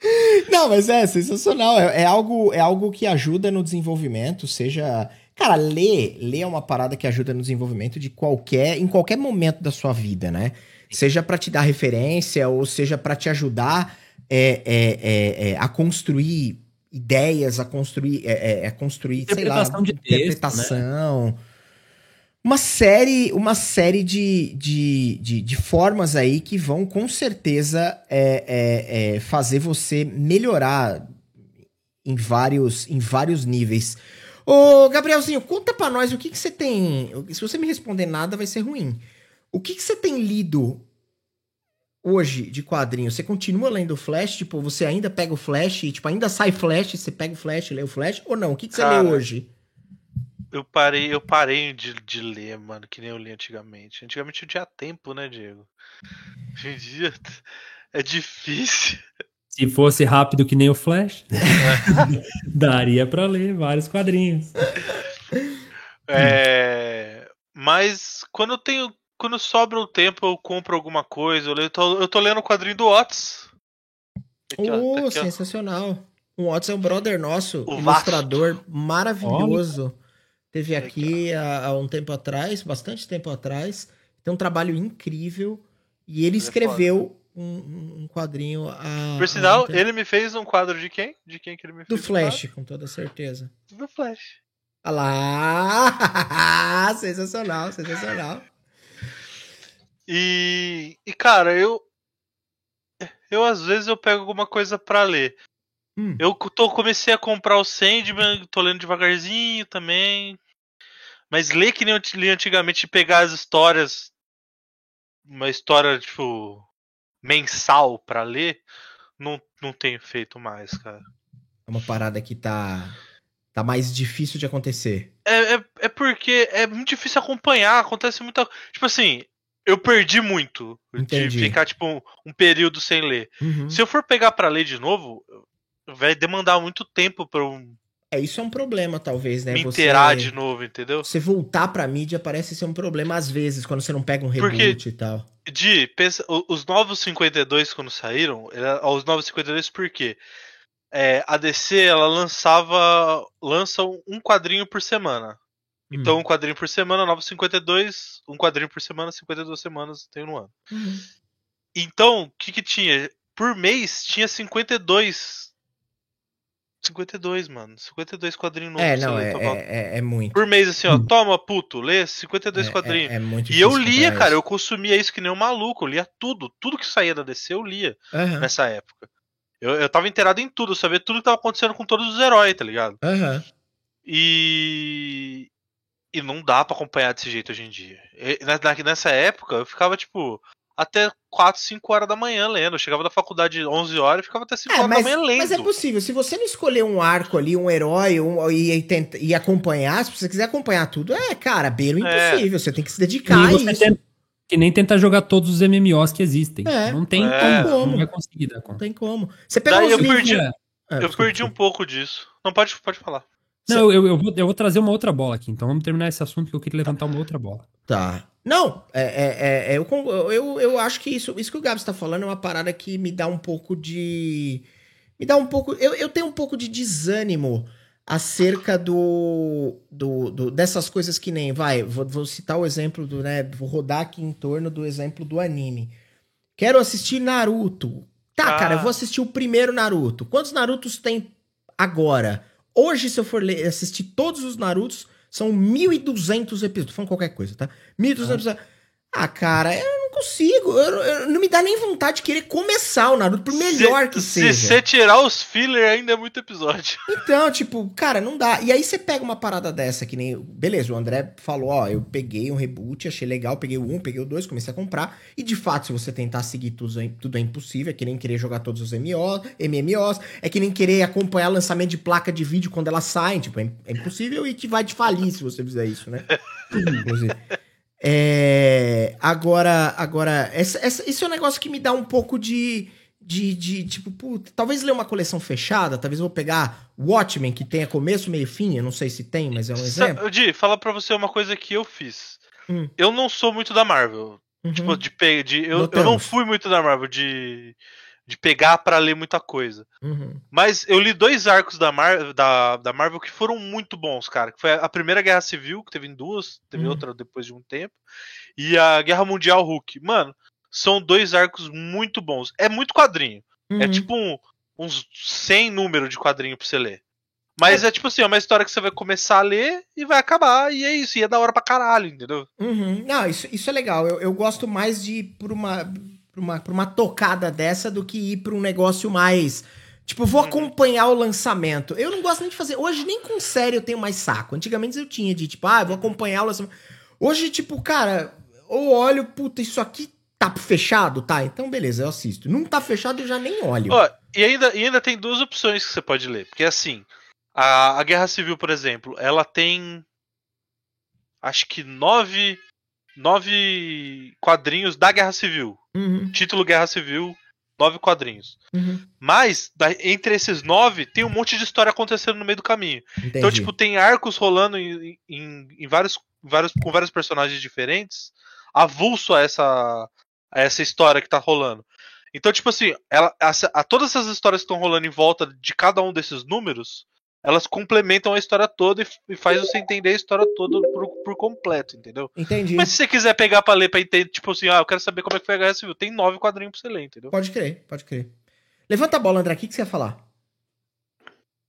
A: Não, mas é sensacional. É, é, algo, é algo que ajuda no desenvolvimento, seja. Cara, ler, ler é uma parada que ajuda no desenvolvimento de qualquer. em qualquer momento da sua vida, né? Seja para te dar referência, ou seja para te ajudar é, é, é, é, a construir ideias, a construir. É, a construir, sei lá,
B: de texto,
A: interpretação. Né? uma série, uma série de, de, de, de, formas aí que vão com certeza é, é, é, fazer você melhorar em vários, em vários níveis. Ô, Gabrielzinho, conta pra nós o que, que você tem. Se você me responder nada, vai ser ruim. O que, que você tem lido hoje de quadrinho? Você continua lendo Flash? Tipo, você ainda pega o Flash e, tipo, ainda sai Flash, você pega o Flash e lê o Flash? Ou não? O que, que você Cara, lê hoje?
C: Eu parei, eu parei de, de ler, mano, que nem eu li antigamente. Antigamente eu tinha tempo, né, Diego? Hoje em dia é difícil.
B: Se fosse rápido que nem o Flash, daria para ler vários quadrinhos.
C: É, mas quando eu tenho, quando sobra o tempo, eu compro alguma coisa. Eu, leio, eu, tô, eu tô lendo o quadrinho do Otis.
A: Aqui, oh, aqui, sensacional. O Otis é um brother nosso, o ilustrador vasto. maravilhoso. Teve aqui há, há, um tempo atrás, bastante tempo atrás. Tem um trabalho incrível. E ele é escreveu um, um, quadrinho. A,
C: Por sinal, um ele me fez um quadro de quem? De quem que ele me
A: fez? Do Flash, com toda certeza.
C: Do Flash.
A: Olha lá! sensacional, sensacional.
C: E, e cara, eu eu às vezes eu pego alguma coisa para ler.
A: Hum.
C: Eu tô, comecei a comprar o Sandman, tô lendo devagarzinho também. Mas ler que nem eu li antigamente, pegar as histórias, uma história, tipo, mensal pra ler, não, não tenho feito mais, cara.
A: É uma parada que tá, tá mais difícil de acontecer.
C: É, é, é porque é muito difícil acompanhar, acontece muita. Tipo assim, eu perdi muito
A: Entendi.
C: de ficar, tipo, um, um período sem ler.
A: Uhum.
C: Se eu for pegar pra ler de novo, vai demandar muito tempo pra eu
A: É, isso é um problema, talvez, né?
C: me
A: Você-
C: inteirar de novo, entendeu?
A: Você voltar pra mídia parece ser um problema às vezes, quando você não pega um
C: Porque-
A: reboot e tal.
C: De, pensa, os novos 52 quando saíram, era, os novos 52 por quê? É, a DC, ela lançava, lança um quadrinho por semana. Então,
A: Hum.
C: um quadrinho por semana, novos 52, um quadrinho por semana, 52 semanas tem no ano.
A: Uhum.
C: Então, o que que tinha? Por mês, tinha 52. 52, mano. 52 quadrinhos novos.
A: É, não, é, é, é- é muito.
C: Por mês, assim, ó,
B: Hum.
C: toma, puto, lê 52
A: É-
C: quadrinhos.
A: É, é muito
C: E eu lia, cara, eu
A: isso.
C: consumia isso que nem um maluco, eu lia tudo, tudo que saía da DC eu lia
A: Aham,
C: nessa época. Eu, eu tava inteirado em tudo, eu sabia tudo que tava acontecendo com todos os heróis, tá ligado?
A: aham.
C: E. E não dá pra acompanhar desse jeito hoje em dia. E nessa época, eu ficava, tipo, até 4, 5 horas da manhã lendo. Eu chegava da faculdade 11 horas e ficava até 5
A: É,
C: horas
A: mas,
C: da manhã lendo.
A: mas é possível. Se você não escolher um arco ali, um herói, um, e, e, tenta- e acompanhar, se você quiser acompanhar tudo, é, cara, beira o
C: É.
A: impossível. Você tem que se dedicar a
B: E você
A: isso.
B: tenta- que nem tentar jogar todos os MMOs que existem.
A: É.
B: Não tem
C: É.
B: como. Não vai conseguir dar
A: Não tem como. Você pega
C: Daí
A: os
C: eu
A: livros...
C: perdi-
A: Ah,
C: eu
A: desculpa,
C: perdi um pouco disso. Não, pode, pode falar.
B: Não, eu, eu, vou, eu vou trazer uma outra bola aqui. Então vamos terminar esse assunto que eu queria levantar uma outra bola.
A: Tá. Não, é, é, é, é, eu, eu, eu acho que isso, isso que o Gabs tá falando é uma parada que me dá um pouco de. Me dá um pouco. Eu, eu tenho um pouco de desânimo acerca do, do, do- dessas coisas que nem. Vai, vou, vou citar o exemplo do, né? Vou rodar aqui em torno do exemplo do anime. Quero assistir Naruto. Tá,
C: Ah.
A: cara, eu vou assistir o primeiro Naruto. Quantos Narutos tem agora? Hoje, se eu for ler- assistir todos os Narutos, são 1.200 episódios. Tô falando qualquer coisa, tá? 1.200 episódios. Ah, cara, eu não consigo. Eu, eu- não me dá nem vontade de querer começar o Naruto, por melhor que
C: se,
A: seja.
C: Se você tirar os filler, ainda é muito episódio.
A: Então, tipo, cara, não dá. E aí você pega uma parada dessa, que nem. Beleza, o André falou, ó, eu peguei um reboot, achei legal, peguei o 1, peguei o 2, comecei a comprar. E de fato, se você tentar seguir tudo, é- tudo é impossível. É que nem querer jogar todos os MMOs, MMOs, é que nem querer acompanhar lançamento de placa de vídeo quando ela sai. Tipo, é, é impossível e te vai te falir se você fizer isso, né? Inclusive. É, agora, agora essa, essa- isso é um negócio que me dá um pouco de, de, de tipo, puta, talvez ler uma coleção fechada, talvez eu vou pegar Watchmen, que tenha começo, meio e fim, eu não sei se tem, mas é um exemplo.
C: Sa- Di, fala pra você uma coisa que eu fiz.
A: Hum.
C: Eu não sou muito da Marvel.
A: Uhum.
C: Tipo, de de, eu, eu não fui muito da Marvel, de, de pegar pra ler muita coisa.
A: Uhum.
C: Mas eu li dois arcos da, Mar... da, da Marvel que foram muito bons, cara. Que foi a Primeira Guerra Civil, que teve em duas, teve
A: Hum.
C: outra depois de um tempo. E a Guerra Mundial Hulk. Mano, são dois arcos muito bons. É muito quadrinho. É
A: Uhum.
C: tipo um- uns 100 números de quadrinho pra você ler. Mas é. tipo assim, é uma história que você vai começar a ler e vai acabar, e é isso, e é da hora pra caralho, entendeu?
A: Uhum. Não, isso, isso é legal. Eu, eu gosto mais de ir por uma, por, uma, por uma tocada dessa do que ir pra um negócio mais. Tipo, vou acompanhar o lançamento. Eu não gosto nem de fazer. Hoje, nem com série eu tenho mais saco. Antigamente eu tinha de, tipo, ah, vou acompanhar o lançamento. Hoje, tipo, cara, eu olho, puta, isso aqui tá fechado? Tá, então beleza, eu assisto. Não tá fechado, eu já nem olho.
C: Ó, e ainda, e ainda tem duas opções que você pode ler. Porque assim, a, a Guerra Civil, por exemplo, ela tem. Acho que nove. Nove quadrinhos da Guerra Civil.
A: Uhum,
C: Título Guerra Civil, nove quadrinhos.
A: uhum.
C: Mas, entre esses nove, tem um monte de história acontecendo no meio do caminho.
A: Entendi.
C: Então, tipo, tem arcos rolando em, em, em vários, vários, com vários personagens diferentes, avulso a essa, a essa história que tá rolando. Então, tipo assim, ela, essa- a, todas essas histórias que estão rolando em volta de cada um desses números, elas complementam a história toda e, e faz você entender a história toda por, por completo, entendeu?
A: Entendi.
C: Mas se você quiser pegar pra ler pra entender, tipo assim, ah, eu quero saber como é que foi a Guerra Civil, tem nove quadrinhos pra você ler, entendeu?
A: Pode crer, pode crer. Levanta a bola, André, o que, que você ia falar?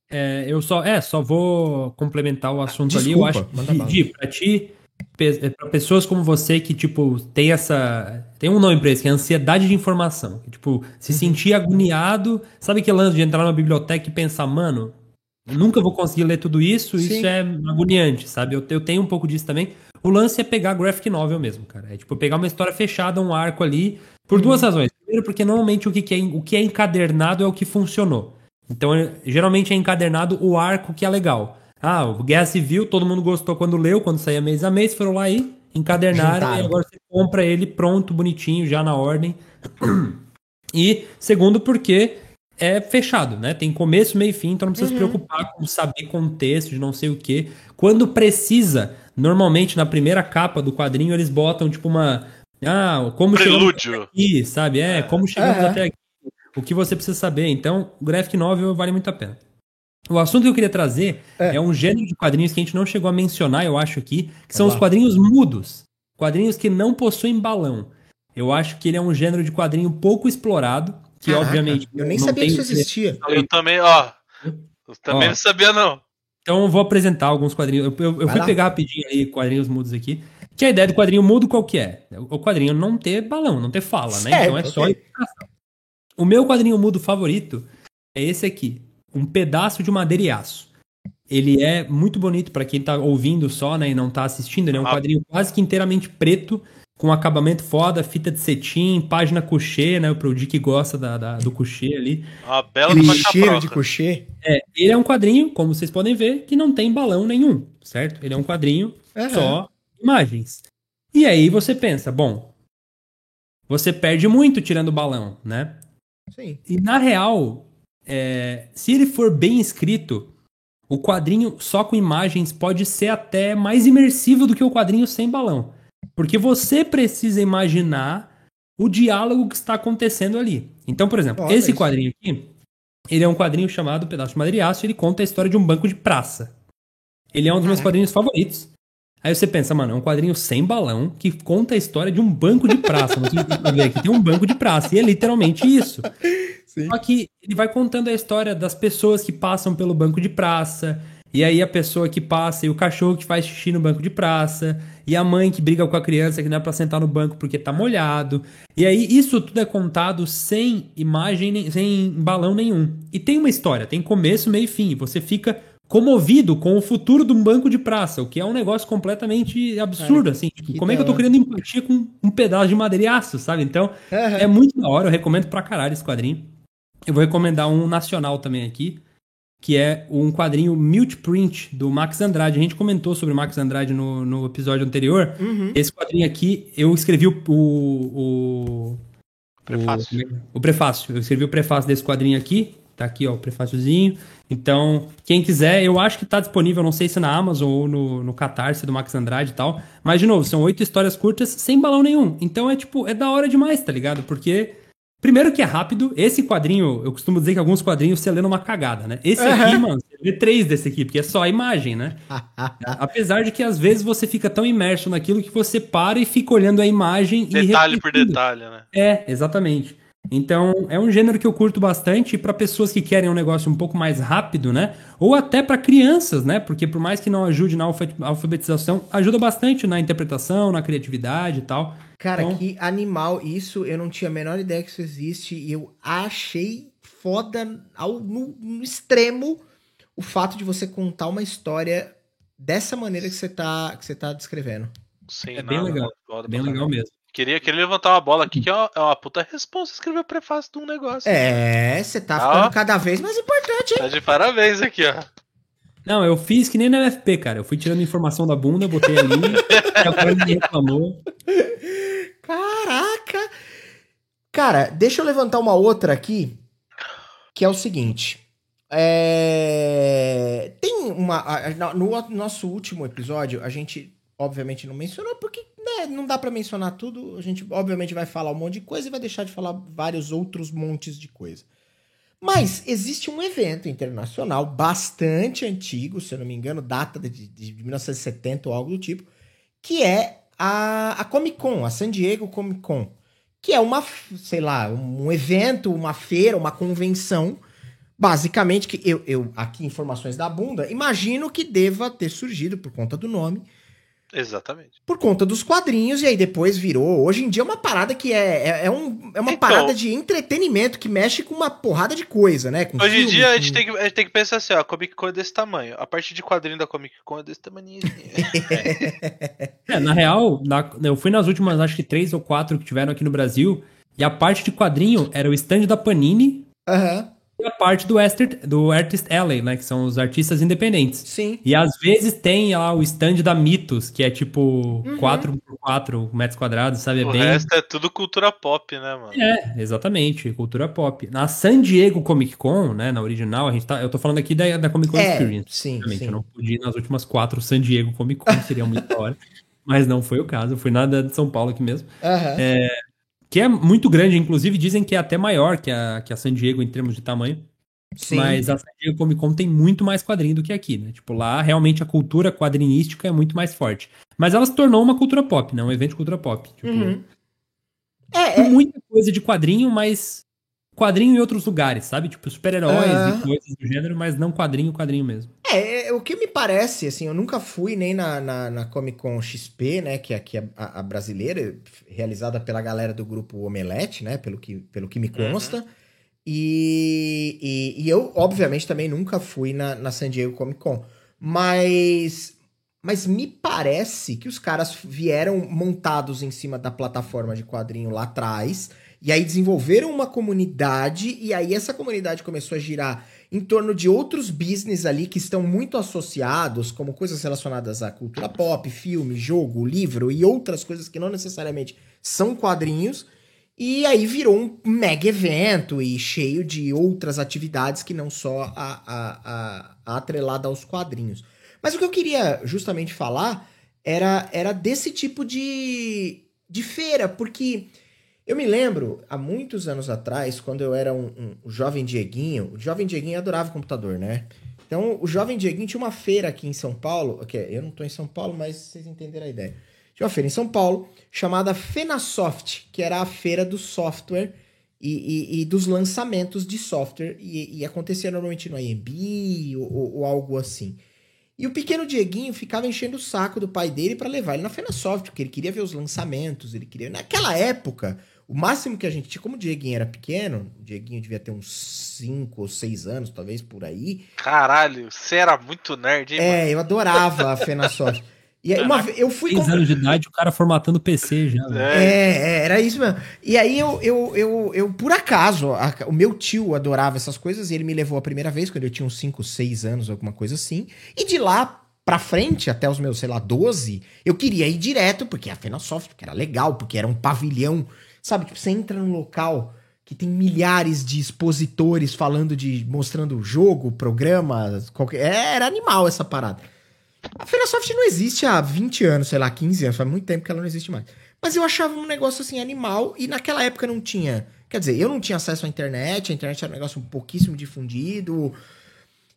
B: É, eu só, é, só vou complementar o assunto ali. Eu
A: Desculpa,
B: acho. Di, pra ti, para pessoas como você que, tipo, tem essa. Tem um nome pra isso, que é ansiedade de informação. Que, tipo, se sentir agoniado. Sabe que lance de entrar na biblioteca e pensar, mano, eu nunca vou conseguir ler tudo isso,
A: Sim.
B: isso é agoniante, sabe? Eu, eu tenho um pouco disso também. O lance é pegar graphic novel mesmo, cara. É tipo pegar uma história fechada, um arco ali, por duas razões. Primeiro, porque normalmente o que, que é, o que é encadernado é o que funcionou. Então, é- geralmente é encadernado o arco que é legal. Ah, o Guerra Civil, todo mundo gostou quando leu, quando saía mês a mês, foram lá e encadernaram,
A: Juntaram.
B: e agora você compra ele pronto, bonitinho, já na ordem. E segundo, porque é fechado, né? Tem começo, meio e fim, então não precisa se preocupar com saber contexto de não sei o quê. Quando precisa, normalmente na primeira capa do quadrinho eles botam tipo uma. Ah, como chegamos
C: Prelúdio.
B: aqui, sabe? É, como chegamos
A: É.
B: até aqui. O que você precisa saber. Então, o graphic novel vale muito a pena. O assunto que eu queria trazer
A: É.
B: é, um gênero de quadrinhos que a gente não chegou a mencionar, eu acho aqui, que são os quadrinhos mudos. Quadrinhos que não possuem balão. Eu acho que ele é um gênero de quadrinho pouco explorado, que
A: Caraca,
B: obviamente.
A: Eu nem
B: não
A: sabia
B: tem-
A: que isso existia.
C: Eu também, ó. Eu também
B: Ó.
C: não sabia, não.
B: Então eu vou apresentar alguns quadrinhos. Eu, eu- eu fui
A: lá.
B: pegar rapidinho aí quadrinhos mudos aqui. Que a ideia do quadrinho mudo qual que é? O quadrinho não ter balão, não ter fala, né?
A: Certo,
B: Então é só. O meu quadrinho mudo favorito é esse aqui. Um pedaço de madeira e aço. Ele é muito bonito pra quem tá ouvindo só, né, e não tá assistindo. Ele é um
C: Ah.
B: quadrinho quase que inteiramente preto, com acabamento foda, fita de cetim, página couchê, né, pro Di que gosta da, da- do couchê ali.
C: Uma bela
A: Aquele
C: faixa
A: cheiro de cochê.
B: É, ele é um quadrinho, como vocês podem ver, que não tem balão nenhum, certo? Ele é um quadrinho
A: Aham.
B: só imagens. E aí você pensa, bom, você perde muito tirando o balão, né?
A: Sim.
B: E na real, é, se ele for bem escrito, o quadrinho só com imagens pode ser até mais imersivo do que o quadrinho sem balão. Porque você precisa imaginar o diálogo que está acontecendo ali. Então, por exemplo,
A: Olha
B: esse
A: isso.
B: quadrinho aqui, ele é um quadrinho chamado Pedaço de Madeira e Aço, ele conta a história de um banco de praça. Ele é um dos meus
A: Caraca.
B: quadrinhos favoritos. Aí você pensa, mano, é um quadrinho sem balão que conta a história de um banco de praça. Ver aqui, tem um banco de praça. E é literalmente isso.
A: Sim.
B: Só que ele vai contando a história das pessoas que passam pelo banco de praça. E aí a pessoa que passa e o cachorro que faz xixi no banco de praça. E a mãe que briga com a criança que não é pra sentar no banco porque tá molhado. E aí isso tudo é contado sem imagem, nem- sem balão nenhum. E tem uma história, tem começo, meio e fim. Você fica comovido com o futuro de um banco de praça, o que é um negócio completamente absurdo, assim. Tipo, como é que eu tô criando empatia com um pedaço de madeira e aço, sabe? Então,
A: Aham.
B: é muito da hora, eu recomendo pra caralho esse quadrinho. Eu vou recomendar um nacional também aqui, que é um quadrinho Mute Print do Max Andrade. A gente comentou sobre o Max Andrade no, no episódio anterior.
A: Uhum.
B: Esse quadrinho aqui, eu escrevi o. o, o
C: Prefácio.
B: O, o prefácio. Eu escrevi o prefácio desse quadrinho aqui. Tá aqui, ó, o prefáciozinho. Então, quem quiser, eu acho que tá disponível, não sei se na Amazon ou no, no Catarse do Max Andrade e tal. Mas, de novo, são oito histórias curtas sem balão nenhum. Então é tipo, é da hora demais, tá ligado? Porque. Primeiro que é rápido, esse quadrinho, eu costumo dizer que alguns quadrinhos você lê numa cagada, né? Esse aqui, mano, você lê três desse aqui, porque é só a imagem, né? Apesar de que às vezes você fica tão imerso naquilo que você para e fica olhando a imagem e
C: Detalhe por detalhe, né?
B: É, exatamente. Então, é um gênero que eu curto bastante para pessoas que querem um negócio um pouco mais rápido, né? Ou até para crianças, né? Porque por mais que não ajude na alfa- alfabetização, ajuda bastante na interpretação, na criatividade e tal.
A: Cara,
B: Então-
A: que animal. Isso eu não tinha a menor ideia que isso existe. E eu achei foda ao, no, no extremo o fato de você contar uma história dessa maneira que você tá, que você tá descrevendo.
C: Sim,
B: É bem
C: não,
B: legal.
C: foda
B: É bem legal mesmo.
C: Queria, queria levantar uma bola aqui, que é uma, é uma puta resposta escrever o prefácio de um negócio.
A: É, você tá
C: Ah.
A: ficando cada vez mais importante, hein?
C: Tá de parabéns aqui, ó.
B: Não, eu fiz que nem na UFP, cara. Eu fui tirando informação da bunda, botei ali, e agora reclamou.
A: Caraca! Cara, deixa eu levantar uma outra aqui, que é o seguinte. É... Tem uma. No nosso último episódio, a gente obviamente não mencionou, porque né, não dá pra mencionar tudo. A gente obviamente vai falar um monte de coisa e vai deixar de falar vários outros montes de coisa. Mas existe um evento internacional bastante antigo, se eu não me engano, data de, de 1970 ou algo do tipo, que é a, a Comic Con, a San Diego Comic Con, que é uma, sei lá, um evento, uma feira, uma convenção, basicamente, que eu, eu aqui informações da bunda, imagino que deva ter surgido por conta do nome,
C: Exatamente.
A: Por conta dos quadrinhos, e aí depois virou. Hoje em dia é uma parada que é, é, é um, é uma
C: Então.
A: parada de entretenimento que mexe com uma porrada de coisa, né? Com
C: Hoje em dia a
A: com-
C: gente, tem que, a gente tem que pensar assim, ó, a Comic Con é desse tamanho. A parte de quadrinho da Comic Con é desse tamanho.
B: É, na real, na- eu fui nas últimas, acho que três ou quatro que tiveram aqui no Brasil, e a parte de quadrinho era o stand da Panini
A: Aham,
B: a parte do, Ester, do Artist Alley, né? Que são os artistas independentes.
A: sim.
B: E às vezes tem lá o stand da Mitos, que é tipo
A: Uhum.
B: 4 por 4 metros quadrados, sabe? É
C: o
B: bem.
C: resto é tudo cultura pop, né, mano?
B: É, exatamente, cultura pop. Na San Diego Comic Con, né, na original, a gente tá, eu tô falando aqui da, da Comic Con
A: É,
B: Experience.
A: sim, sim.
B: eu não pude ir nas últimas quatro San Diego Comic Con, seria muito da hora. Mas não foi o caso, eu fui na da de São Paulo aqui mesmo.
A: Aham.
B: Que é muito grande, inclusive dizem que é até maior que a, que a San Diego em termos de tamanho.
A: Sim.
B: Mas a San Diego Comic Con tem muito mais quadrinho do que aqui, né? Tipo, lá realmente a cultura quadrinística é muito mais forte. Mas ela se tornou uma cultura pop, né? Um evento de cultura pop. Tipo,
A: Uhum. É,
B: com
A: é,
B: muita coisa de quadrinho, mas quadrinho em outros lugares, sabe? Tipo, super-heróis e coisas do gênero, mas não quadrinho, quadrinho mesmo.
A: É, é, o que me parece, assim, eu nunca fui nem na, na, na Comic Con XP, né, que é aqui a, a- brasileira, realizada pela galera do grupo Omelete, né, pelo que, pelo que me consta. E, e, e eu, obviamente, também nunca fui na, na San Diego Comic Con. Mas, mas me parece que os caras vieram montados em cima da plataforma de quadrinho lá atrás. E aí desenvolveram uma comunidade. E aí essa comunidade começou a girar em torno de outros business ali que estão muito associados, como coisas relacionadas à cultura pop, filme, jogo, livro e outras coisas que não necessariamente são quadrinhos. E aí virou um mega evento e cheio de outras atividades que não só a, a, a, atrelada aos quadrinhos. Mas o que eu queria justamente falar era, era desse tipo de, de feira, porque eu me lembro, há muitos anos atrás, quando eu era um, um jovem Dieguinho, o jovem Dieguinho adorava computador, né? Então, o jovem Dieguinho tinha uma feira aqui em São Paulo, que eu não tô em São Paulo, mas vocês entenderam a ideia. Tinha uma feira em São Paulo chamada Fenasoft, que era a feira do software e, e- e dos lançamentos de software, e, e acontecia normalmente no IMB ou, ou- ou algo assim. E o pequeno Dieguinho ficava enchendo o saco do pai dele para levar ele na Fenasoft, porque ele queria ver os lançamentos, ele queria. Naquela época, o máximo que a gente tinha, como o Dieguinho era pequeno, o Dieguinho devia ter uns 5 ou 6 anos, talvez por aí.
C: Caralho, você era muito nerd, hein, mano?
A: É, eu adorava a Fenasoft. E aí, uma vez, eu fui.
B: 6
A: comprar-
B: anos de idade, o cara formatando PC já. né?
C: É.
A: É, é, era isso mesmo. E aí eu, eu, eu, eu por acaso, a- o meu tio adorava essas coisas e ele me levou a primeira vez quando eu tinha uns 5, 6 anos, alguma coisa assim. E de lá pra frente, até os meus, sei lá, 12, eu queria ir direto, porque a Fenasoft, porque era legal, porque era um pavilhão. Sabe, tipo, você entra num local que tem milhares de expositores falando de. mostrando jogo, programa, qualquer. é, era animal essa parada. A Fenasoft não existe há 20 anos, sei lá, 15 anos, faz muito tempo que ela não existe mais. Mas eu achava um negócio assim animal e naquela época não tinha. Quer dizer, eu não tinha acesso à internet, a internet era um negócio pouquíssimo difundido.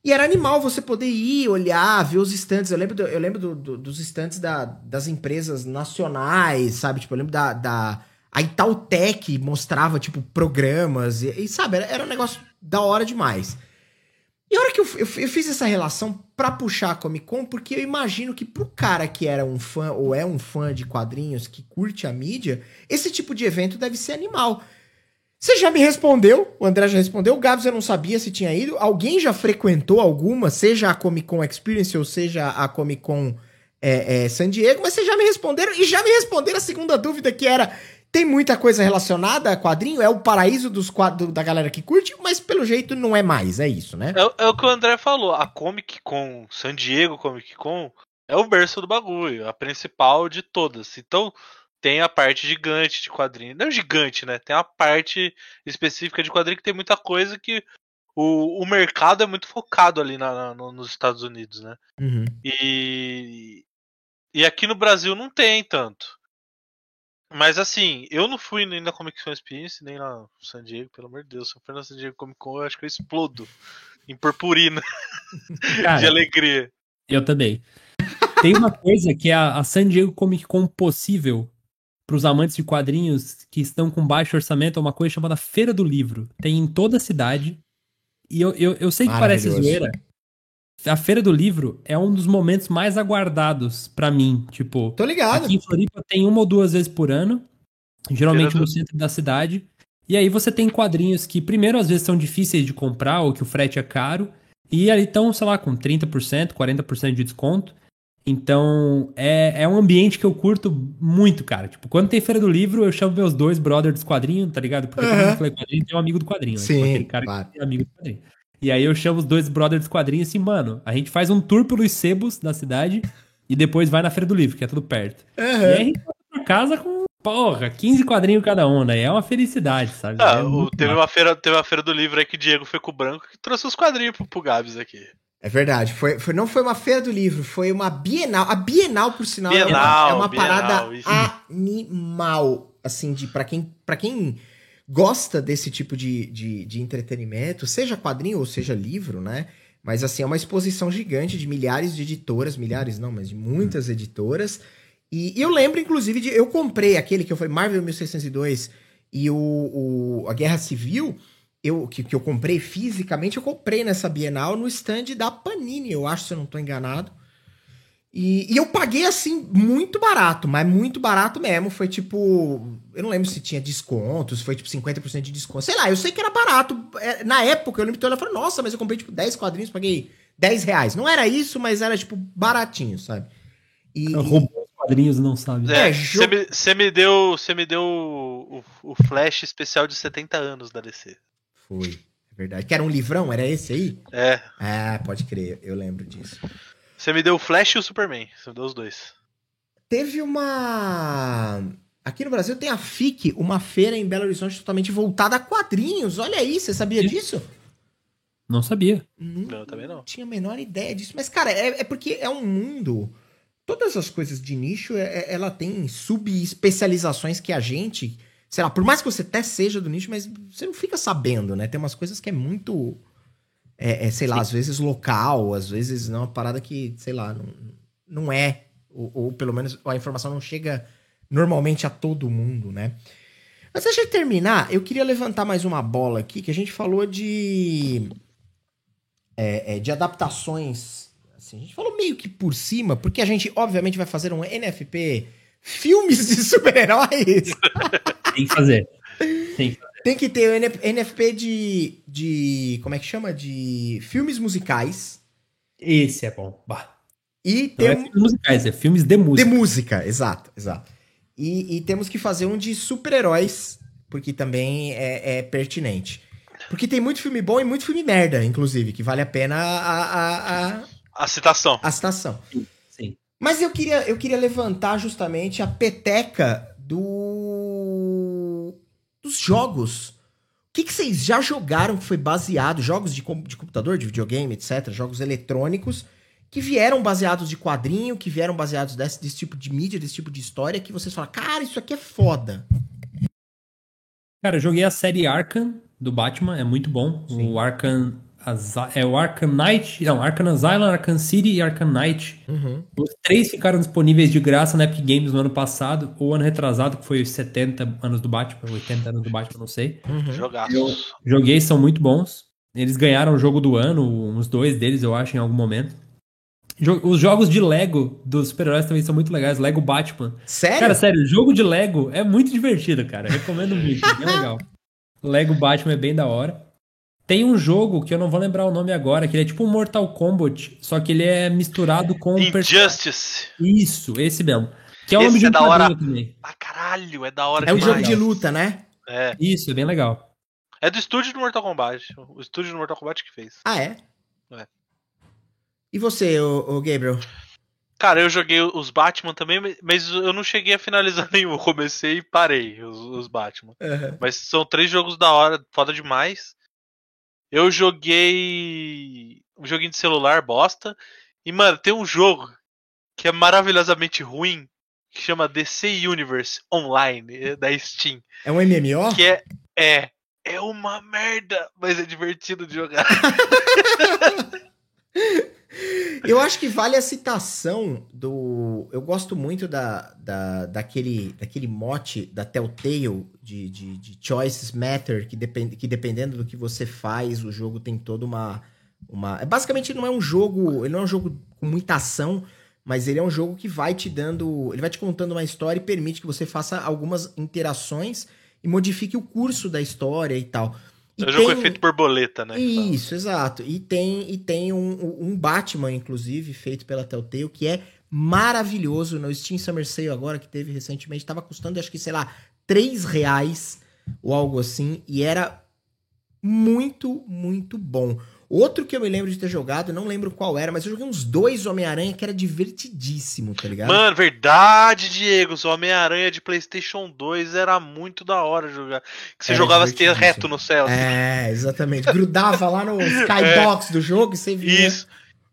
A: E era animal você poder ir, olhar, ver os estantes. Eu lembro, do- eu lembro do- do- dos estantes da- das empresas nacionais, sabe? Tipo, eu lembro da. da a Itautec mostrava, tipo, programas. E, e, sabe, era, era um negócio da hora demais. E a hora que eu, eu, eu fiz essa relação pra puxar a Comic Con, porque eu imagino que pro cara que era um fã ou é um fã de quadrinhos que curte a mídia, esse tipo de evento deve ser animal. Você já me respondeu, o André já respondeu, o Gabs eu não sabia se tinha ido. Alguém já frequentou alguma, seja a Comic Con Experience ou seja a Comic Con é, é, San Diego, mas vocês já me responderam e já me responderam a segunda dúvida que era: tem muita coisa relacionada a quadrinho? É o paraíso dos quadros da galera que curte, mas pelo jeito não é mais, é isso, né?
C: É, o- é o que o André falou, a Comic Con, San Diego Comic Con, é o berço do bagulho, a principal de todas. Então, tem a parte gigante de quadrinho. Não gigante, né? Tem a parte específica de quadrinho que tem muita coisa que o, o mercado é muito focado ali na- na- no- nos Estados Unidos, né?
A: Uhum.
C: E, e aqui no Brasil não tem tanto. Mas assim, eu não fui nem na Comic Con Experience, nem na San Diego, pelo amor de Deus. Se eu for na San Diego Comic Con, eu acho que eu explodo em purpurina de
B: Cara,
C: alegria.
B: eu também. Tem uma coisa que é a, a San Diego Comic Con possível para os amantes de quadrinhos que estão com baixo orçamento, é uma coisa chamada Feira do Livro. Tem em toda a cidade. E eu, eu, eu sei que parece zoeira, a Feira do Livro é um dos momentos mais aguardados pra mim. Tipo,
A: Tô ligado.
B: aqui em Floripa tem uma ou duas vezes por ano, geralmente
C: Feira
B: no
C: do-
B: centro da cidade. E aí você tem quadrinhos que, primeiro, às vezes são difíceis de comprar ou que o frete é caro. E ali estão, sei lá, com 30%, 40% de desconto. Então, é, é um ambiente que eu curto muito, cara. Tipo, quando tem Feira do Livro, eu chamo meus dois brothers dos quadrinhos, tá ligado? Porque
A: Aham.
B: mundo que lê quadrinho tem um amigo do quadrinho, né?
A: Sim,
B: Tipo, aquele cara
A: claro.
B: que é amigo do quadrinho. E aí eu chamo os dois brothers dos quadrinhos assim, mano, a gente faz um tour pelos sebos da cidade e depois vai na Feira do Livro, que é tudo perto. E aí a gente vai pra casa com, porra, 15 quadrinhos cada um, né? É uma felicidade, sabe?
C: Ah,
B: É
C: o- teve,
B: massa.
C: uma feira, teve uma feira do livro aí que Diego foi com o branco que trouxe os quadrinhos pro, pro Gabs aqui.
A: É verdade. Foi, foi- não foi uma feira do livro, foi uma Bienal. A Bienal, por sinal, é uma-
C: Bienal,
A: é uma,
C: Bienal,
A: parada
C: isso.
A: animal. Assim, de para quem, pra quem gosta desse tipo de, de, de entretenimento, seja quadrinho ou seja livro, né? Mas assim, é uma exposição gigante de milhares de editoras, milhares não, mas de muitas editoras. E, e eu lembro, inclusive, de. Eu comprei aquele que falei, Marvel 1602 e o, o- a Guerra Civil, eu, que, que eu comprei fisicamente, eu comprei nessa Bienal no stand da Panini, eu acho, se eu não tô enganado. E, e eu paguei, assim, muito barato, mas muito barato mesmo. Foi tipo. Eu não lembro se tinha descontos, foi tipo 50% de desconto. Sei lá, eu sei que era barato. É, Na época, eu lembro que eu falei, nossa, mas eu comprei tipo 10 quadrinhos, paguei 10 reais. Não era isso, mas era tipo baratinho, sabe? E,
B: Roubou os quadrinhos, não sabe.
A: É,
C: É, você me, você me deu, você me deu o, o- o flash especial de 70 anos da DC.
A: Foi, é verdade. Que era um livrão, era esse aí?
C: É,
A: Ah, pode crer, eu lembro disso.
C: Você me deu o Flash e o Superman. Você me deu os dois.
A: Teve uma. Aqui no Brasil tem a FIC, uma feira em Belo Horizonte totalmente voltada a quadrinhos. Olha aí, você sabia
B: Sim.
A: disso?
B: Não sabia.
A: Não,
C: Não, também não.
A: tinha a menor ideia disso. Mas, cara, é, é porque é um mundo. Todas as coisas de nicho, é- é- ela tem subespecializações que a gente. Sei lá, por mais que você até seja do nicho, mas você não fica sabendo, né? Tem umas coisas que é muito. É, é, sei lá, às vezes local, às vezes não, uma parada que, sei lá, não, não é. Ou, ou pelo menos a informação não chega normalmente a todo mundo, né? Mas deixa eu terminar, eu queria levantar mais uma bola aqui, que a gente falou de é, é, de adaptações. Assim, a gente falou meio que por cima, porque a gente, obviamente, vai fazer um NFP filmes de super-heróis.
B: Tem que fazer. Tem que fazer.
A: Tem que ter o NF NFP de, de. Como é que chama? De filmes musicais.
B: Esse é bom. Bah.
A: E
B: Não é
A: tem
B: filmes musicais, é filmes de
A: de
B: música.
A: música, exato, exato. E, e temos que fazer um de super-heróis, porque também é, é pertinente. Porque tem muito filme bom e muito filme merda, inclusive, que vale a pena a, a, a,
C: A citação.
A: a citação.
B: Sim.
A: Mas eu queria, eu queria levantar justamente a peteca do dos jogos. O que, que vocês já jogaram que foi baseado, jogos de, com- de computador, de videogame, etc., jogos eletrônicos, que vieram baseados de quadrinho, que vieram baseados desse, desse tipo de mídia, desse tipo de história, que vocês falam, cara, isso aqui é foda.
B: Cara, eu joguei a série Arkham do Batman, é muito bom.
A: Sim.
B: O Arkham é o Arkham Knight, não, Arkham Asylum, Arkham City e Arkham Knight. Os três ficaram disponíveis de graça na Epic Games no ano passado, ou ano retrasado, que foi os 70 anos do Batman, 80 anos do Batman, não sei.
C: Jogaços.
B: Joguei, são muito bons. Eles ganharam o jogo do ano, uns dois deles, eu acho, em algum momento. Os jogos de Lego dos super-heróis também são muito legais. Lego Batman.
A: Sério?
B: Cara, sério, jogo de Lego é muito divertido, cara. Recomendo muito, é bem legal. Lego Batman é bem da hora. Tem um jogo que eu não vou lembrar o nome agora, que ele é tipo um Mortal Kombat, só que ele é misturado com um person-
C: Injustice.
B: Isso, esse mesmo. Que é o
C: Esse
B: nome de
C: é
B: um
C: da hora.
B: também.
C: Ah, caralho, é da hora
A: é um jogo de luta, né?
C: É.
B: Isso, é bem legal.
C: É do estúdio do Mortal Kombat. O estúdio do Mortal Kombat que fez.
A: Ah, é?
C: É.
A: E você, ô, ô Gabriel?
C: Cara, eu joguei os Batman também, mas eu não cheguei a finalizar nenhum. Eu comecei e parei os, os Batman. Mas são três jogos da hora, foda demais. Eu joguei um joguinho de celular, bosta. E, mano, tem um jogo que é maravilhosamente ruim, que chama DC Universe Online, é da Steam.
A: É um MMO?
C: Que é. É. É uma merda, mas é divertido de jogar.
A: Eu acho que vale a citação do. Eu gosto muito da, da, daquele, daquele mote da Telltale de, de, de Choices Matter, que, depend, que dependendo do que você faz, o jogo tem toda uma, uma. é, Basicamente não é um jogo. Ele não é um jogo com muita ação, mas ele é um jogo que vai te dando. Ele vai te contando uma história e permite que você faça algumas interações e modifique o curso da história e tal.
C: É o jogo
A: tem-
C: efeito borboleta, né? fala.
A: Isso, exato. E tem, e tem um, um Batman, inclusive, feito pela Telltale, que é maravilhoso no Steam Summer Sale agora, que teve recentemente. Tava custando, acho que, sei lá, 3 reais ou algo assim. E era muito, muito bom. Outro que eu me lembro de ter jogado, não lembro qual era, mas eu joguei uns dois Homem-Aranha que era divertidíssimo, tá ligado?
C: Mano, verdade, Diego. O Homem-Aranha de PlayStation 2 era muito da hora jogar. Que você
A: Era
C: jogava assim, reto no céu. assim.
A: É, exatamente. Grudava lá no skybox do jogo e você via.
C: Isso.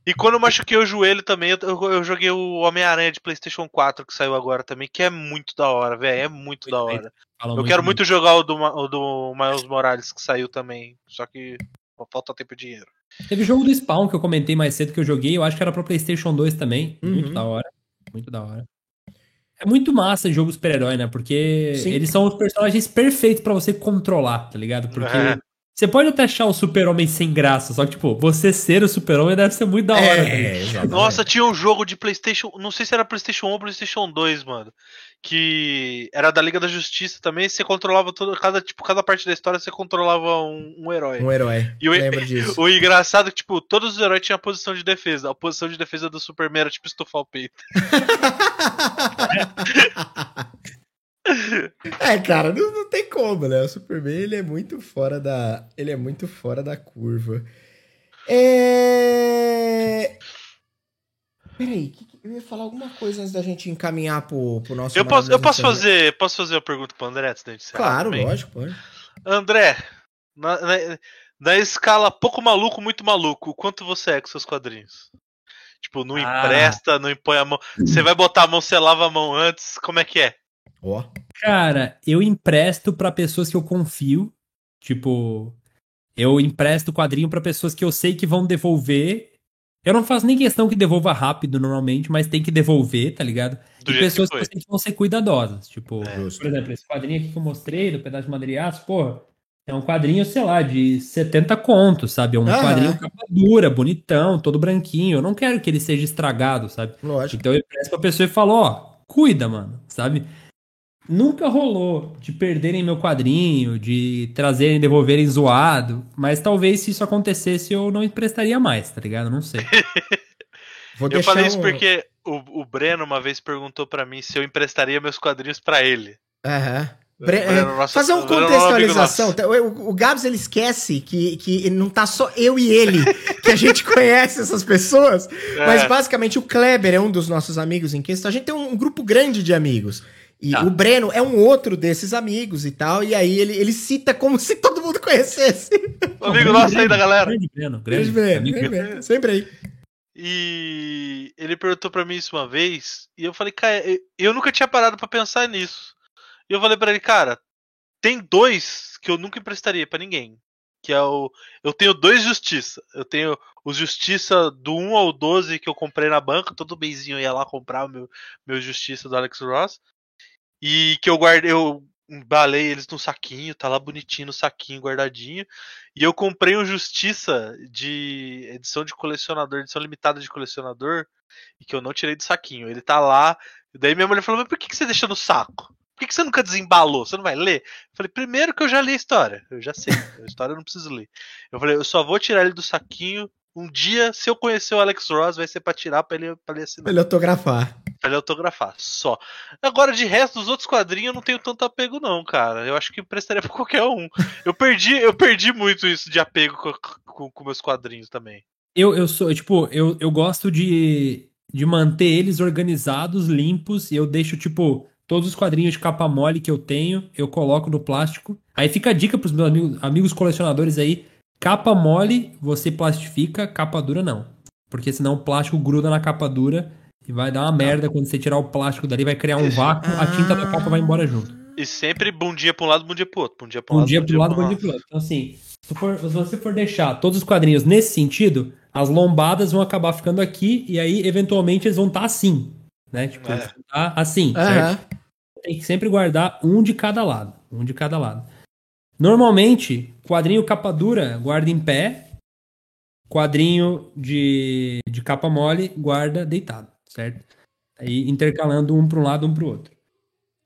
C: E quando eu machuquei o joelho também, eu, eu- joguei o Homem-Aranha de PlayStation 4 que saiu agora também, que é muito da hora, velho. É muito, da
B: bem.
C: hora. Eu quero muito jogar o do, o do Miles Morales que saiu também. Só que falta tempo e dinheiro.
B: Teve o jogo do Spawn que eu comentei mais cedo que eu joguei, eu acho que era pra PlayStation 2 também.
A: Uhum.
B: Muito da hora. Muito da hora. É muito massa jogo super-herói, né? Porque
A: Sim.
B: eles são os personagens perfeitos pra você controlar, tá ligado? Porque
C: É.
B: você pode até achar o super-homem sem graça, só que, tipo, você ser o super-homem deve ser muito da hora. tá ligado?
A: É.
C: Nossa, tinha um jogo de PlayStation. Não sei se era PlayStation 1 ou PlayStation 2, mano. Que era da Liga da Justiça também. Você controlava toda. Cada, tipo, cada parte da história você controlava um, um herói.
A: Um herói.
C: E o-
A: Lembro disso.
C: O engraçado é que, tipo, todos os heróis tinham a posição de defesa. A posição de defesa do Superman era tipo estufar o peito.
A: É, cara, não, não tem como, né? O Superman, ele é muito fora da... Ele é muito fora da curva. É... Peraí, que- que- eu ia falar alguma coisa antes da gente encaminhar pro, pro nosso...
C: Eu posso, eu posso fazer. Posso fazer uma pergunta pro André antes da gente
A: Claro,
C: também?
A: lógico, pode.
C: André, na, na- na escala pouco maluco, muito maluco, quanto você é com seus quadrinhos? Tipo, não
B: Ah.
C: empresta, não impõe a mão. Você vai botar a mão, você lava a mão antes, como é que é?
A: Ó,
B: Cara, eu empresto pra pessoas que eu confio. Tipo, eu empresto quadrinho pra pessoas que eu sei que vão devolver. Eu não faço nem questão que devolva rápido normalmente, mas tem que devolver, tá ligado?
C: Do
B: e
C: jeito
B: pessoas
C: que
B: que, vão ser cuidadosas. Tipo,
A: justo.
B: por exemplo, esse quadrinho aqui que eu mostrei, do pedaço de madeira de aço, porra, é um quadrinho, sei lá, de 70 contos, sabe? É um
A: Aham.
B: quadrinho capa dura, bonitão, todo branquinho. Eu não quero que ele seja estragado, sabe?
A: Lógico.
B: Então eu empresto pra pessoa e falo, ó, cuida, mano, sabe? Nunca rolou de perderem meu quadrinho, de trazerem, devolverem zoado, mas talvez se isso acontecesse eu não emprestaria mais, tá ligado? Não sei.
A: Vou
C: Eu falei isso
A: um-
C: porque o, o Breno uma vez perguntou pra mim se eu emprestaria meus quadrinhos pra ele.
A: Aham. Bre-
C: Breno, nosso-
A: Fazer uma
C: é um
A: contextualização. Tá, O, o Gabs ele esquece que, que não tá só eu e ele que a gente conhece essas pessoas, mas
C: É.
A: basicamente o Kleber é um dos nossos amigos em questão. A gente tem um, um grupo grande de amigos. E
B: Tá.
A: o Breno é um outro desses amigos e tal. E aí ele, ele cita como se todo mundo conhecesse.
C: O amigo nosso aí da galera.
B: Grande Breno,
A: Grande
B: grande
A: Breno, Breno, sempre aí.
C: E ele perguntou pra mim isso uma vez, e eu falei, cara, eu- nunca tinha parado pra pensar nisso. E eu falei pra ele, cara, tem dois que eu nunca emprestaria pra ninguém. Que é o. Eu tenho dois Justiça. Eu tenho os Justiça do 1 ao 12 que eu comprei na banca. Todo benzinho eu ia lá comprar o meu, meu Justiça do Alex Ross. E que eu guardei. Eu embalei eles num saquinho, tá lá bonitinho no saquinho, guardadinho. E eu comprei um Justiça de edição de colecionador, edição limitada de colecionador, e que eu não tirei do saquinho. Ele tá lá. Daí minha mulher falou: Mas por que, que você deixou no saco? Por que, que você nunca desembalou? Você não vai ler? Eu falei: Primeiro que eu já li a história. Eu já sei. A história eu não preciso ler. Eu falei: Eu só vou tirar ele do saquinho. Um dia, se eu conhecer o Alex Ross, vai ser pra tirar pra ele, pra ele assinar.
A: Pra ele autografar.
C: Pra ele autografar, só. Agora, de resto, dos outros quadrinhos, eu não tenho tanto apego, não, cara. Eu acho que emprestaria pra qualquer um. Eu perdi, eu perdi muito isso de apego com, com, com meus quadrinhos também.
B: Eu, eu sou, tipo, eu, eu gosto de, de manter eles organizados, limpos, e eu deixo, tipo, todos os quadrinhos de capa mole que eu tenho, eu coloco no plástico. Aí fica a dica pros meus amigos, amigos colecionadores aí: capa mole você plastifica, capa dura não. Porque senão o plástico gruda na capa dura e vai dar uma merda quando você tirar o plástico dali, vai criar um vácuo, a tinta da capa vai embora junto.
C: E sempre bundinha pra um lado, bundinha pro outro. Bundinha pra
B: Um dia pro lado, um dia pro outro. Então, assim, se, for- se você for deixar todos os quadrinhos nesse sentido, as lombadas vão acabar ficando aqui e aí, eventualmente, eles vão estar assim. Né? Tipo,
C: É.
B: eles vão tá assim, certo?
A: Aham.
B: Tem que sempre guardar um de cada lado. Um de cada lado. Normalmente, quadrinho capa dura guarda em pé. quadrinho de, de capa mole, guarda deitado, certo? Aí intercalando um para um lado, um para o outro.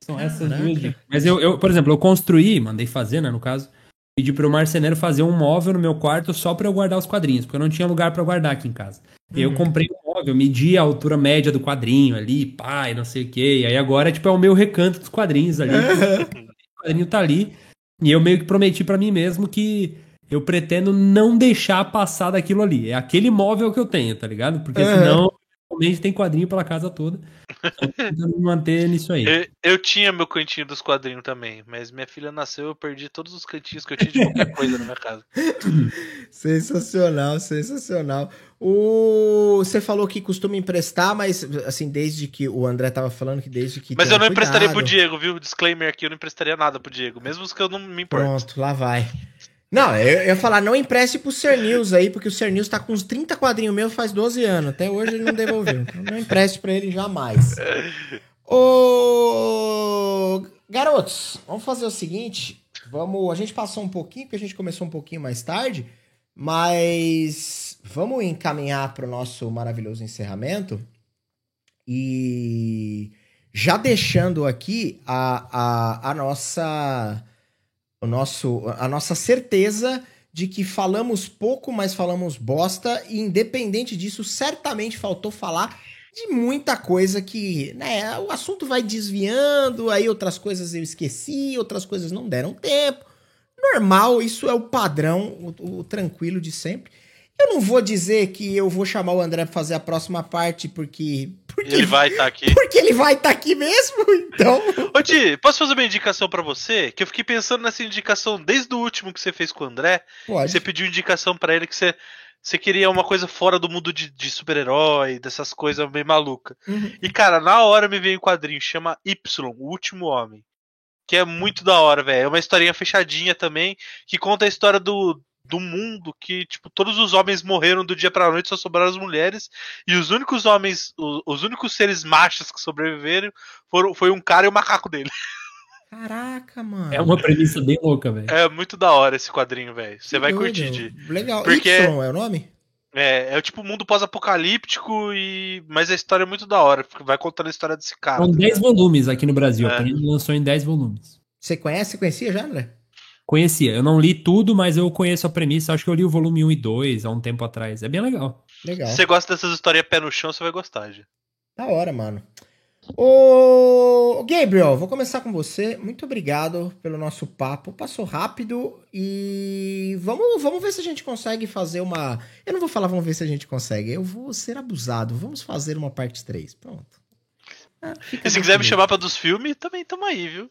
B: São essas
A: Caraca.
B: duas dicas. Mas eu, eu, por exemplo, eu construí, mandei fazer, né, no caso, pedi pro marceneiro fazer um móvel no meu quarto só para eu guardar os quadrinhos, porque eu não tinha lugar para guardar aqui em casa. E eu comprei um móvel, medi a altura média do quadrinho ali, e não sei o quê. E aí agora, tipo, é o meu recanto dos quadrinhos ali. o quadrinho tá ali. E eu meio que prometi pra mim mesmo que eu pretendo não deixar passar daquilo ali. É aquele móvel que eu tenho, tá ligado? Porque senão, realmente tem quadrinho pela casa toda. Então, tentando me manter nisso aí.
C: Eu, eu tinha meu cantinho dos quadrinhos também, mas minha filha nasceu eu perdi todos os cantinhos que eu tinha de qualquer coisa na minha casa.
A: Sensacional, sensacional. O... Você falou que costuma emprestar, mas assim, desde que o André tava falando que desde que.
C: Mas eu não emprestaria
A: cuidado.
C: pro Diego, viu? Disclaimer aqui, eu não emprestaria nada pro Diego, mesmo que eu não me importe.
A: Pronto, lá vai. Não, eu, ia falar, não empreste pro Ser News aí, porque o Ser News tá com uns 30 quadrinhos meus faz 12 anos. Até hoje ele não devolveu. Então não empreste pra ele jamais. Ô. Garotos, vamos fazer o seguinte. Vamos. A gente passou um pouquinho, porque a gente começou um pouquinho mais tarde, mas vamos encaminhar pro nosso maravilhoso encerramento. E já deixando aqui a, a, a nossa o nosso, a nossa certeza de que falamos pouco, mas falamos bosta, e independente disso, certamente faltou falar de muita coisa que, né, o assunto vai desviando, aí outras coisas eu esqueci, outras coisas não deram tempo. Normal, isso é o padrão, o, o tranquilo de sempre. Eu não vou dizer que eu vou chamar o André pra fazer a próxima parte, porque. porque
C: Ele vai estar aqui.
A: Porque ele vai estar aqui mesmo, então.
C: Ô, Di, posso fazer uma indicação pra você? Que eu fiquei pensando nessa indicação desde o último que você fez com o André.
A: Pode.
C: Você pediu indicação pra ele que você, você queria uma coisa fora do mundo de, de super-herói, dessas coisas meio maluca.
A: Uhum.
C: E, cara, na hora me veio um quadrinho, chama Y, O Último Homem. Que é muito da hora, velho. É uma historinha fechadinha também, que conta a história do, do mundo que, tipo, todos os homens morreram do dia pra noite, só sobraram as mulheres. E os únicos homens, o- os, únicos seres machos que sobreviveram foram, foi um cara e o macaco dele.
A: Caraca, mano.
B: É uma premissa bem louca, velho.
C: É muito da hora esse quadrinho, velho. Você vai
A: doido.
C: curtir, Di.
A: Legal.
C: Porque-
A: Y é o nome?
C: É, é tipo mundo pós-apocalíptico e. Mas a história é muito da hora, porque vai contando a história desse cara.
B: São
C: tá
B: 10
C: ligado?
B: volumes aqui no Brasil.
C: É.
B: A Panini lançou em 10 volumes.
A: Você conhece? Você conhecia já, André?
B: Conhecia. Eu não li tudo, mas eu conheço a premissa. Acho que eu li o volume 1 e 2 há um tempo atrás. É bem legal.
A: Legal.
C: Se você gosta dessas historinhas pé no chão, você vai gostar, Gi.
A: Da hora, mano. Ô, Gabriel, vou começar com você. Muito obrigado pelo nosso papo. Passou rápido e vamos, vamos ver se a gente consegue fazer uma. Eu não vou falar vamos ver se a gente consegue. Eu vou ser abusado. Vamos fazer uma parte 3. Pronto. Ah,
C: E se quiser me
A: jeito.
C: chamar pra dos filmes, também tamo aí, viu?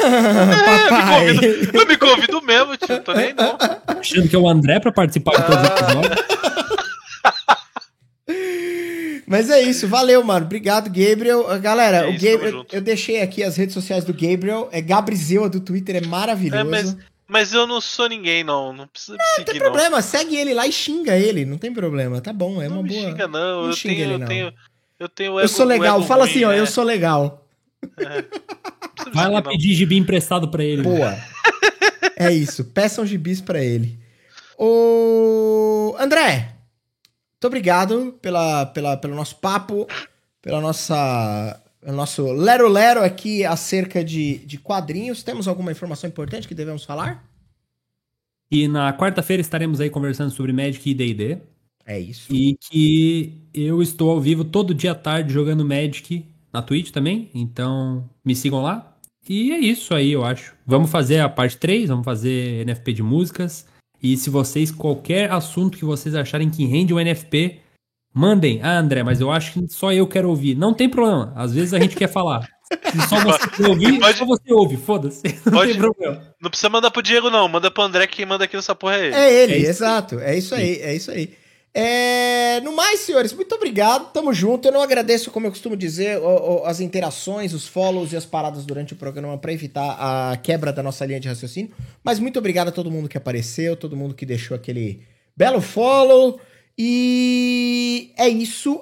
A: Papai.
C: Me convido, eu me convido mesmo, tio. Tô nem não.
B: Achando que é o André pra participar de todos os episódios.
A: Mas é isso, valeu, mano. Obrigado, Gabriel. Uh, Galera,
C: É
A: o
C: isso,
A: Gabriel, eu deixei aqui as redes sociais do Gabriel. É Gabrizeua do Twitter, é maravilhoso.
C: É, mas, mas eu não sou ninguém, não. Não precisa me
A: Não
C: seguir,
A: tem
C: não.
A: problema, segue ele lá e xinga ele, não tem problema, tá bom, é
C: não
A: uma
C: me
A: boa.
C: xinga, não.
A: Não
C: eu,
A: xinga
C: tenho,
A: ele,
C: eu
A: não.
C: tenho. Eu tenho o
A: Eu
C: ego-
A: sou legal,
C: ego
A: fala
C: ruim,
A: assim, ó,
C: né?
A: eu sou legal.
C: Me
B: Vai lá pedir gibi emprestado pra ele.
A: Boa. é isso, peçam gibis pra ele. Ô, André, muito obrigado pela, pela, pelo nosso papo, pela nossa o nosso lero lero aqui acerca de, de quadrinhos. Temos alguma informação importante que devemos falar?
B: E na quarta-feira estaremos aí conversando sobre Magic e D&D.
A: É isso.
B: E que eu estou ao vivo todo dia à tarde jogando Magic na Twitch também. Então me sigam lá. E é isso aí, eu acho. Vamos fazer a parte 3, vamos fazer NFP de músicas. E se vocês, qualquer assunto que vocês acharem que rende o NFP, mandem. Ah, André, mas eu acho que só eu quero ouvir. Não tem problema. Às vezes a gente quer falar. Se só você quer ouvir,
C: Pode-
B: só você ouve. Foda-se. Não
C: Pode-
B: tem problema.
C: Não precisa mandar pro Diego, não. Manda pro André, que quem manda aqui nessa porra é ele.
A: É ele,
B: É
A: exato. É isso aí, é isso aí. É, no mais, senhores, muito obrigado. Tamo junto. Eu não agradeço, como eu costumo dizer, o- o- as interações, os follows e as paradas durante o programa para evitar a quebra da nossa linha de raciocínio. Mas muito obrigado a todo mundo que apareceu, todo mundo que deixou aquele belo follow. E é isso.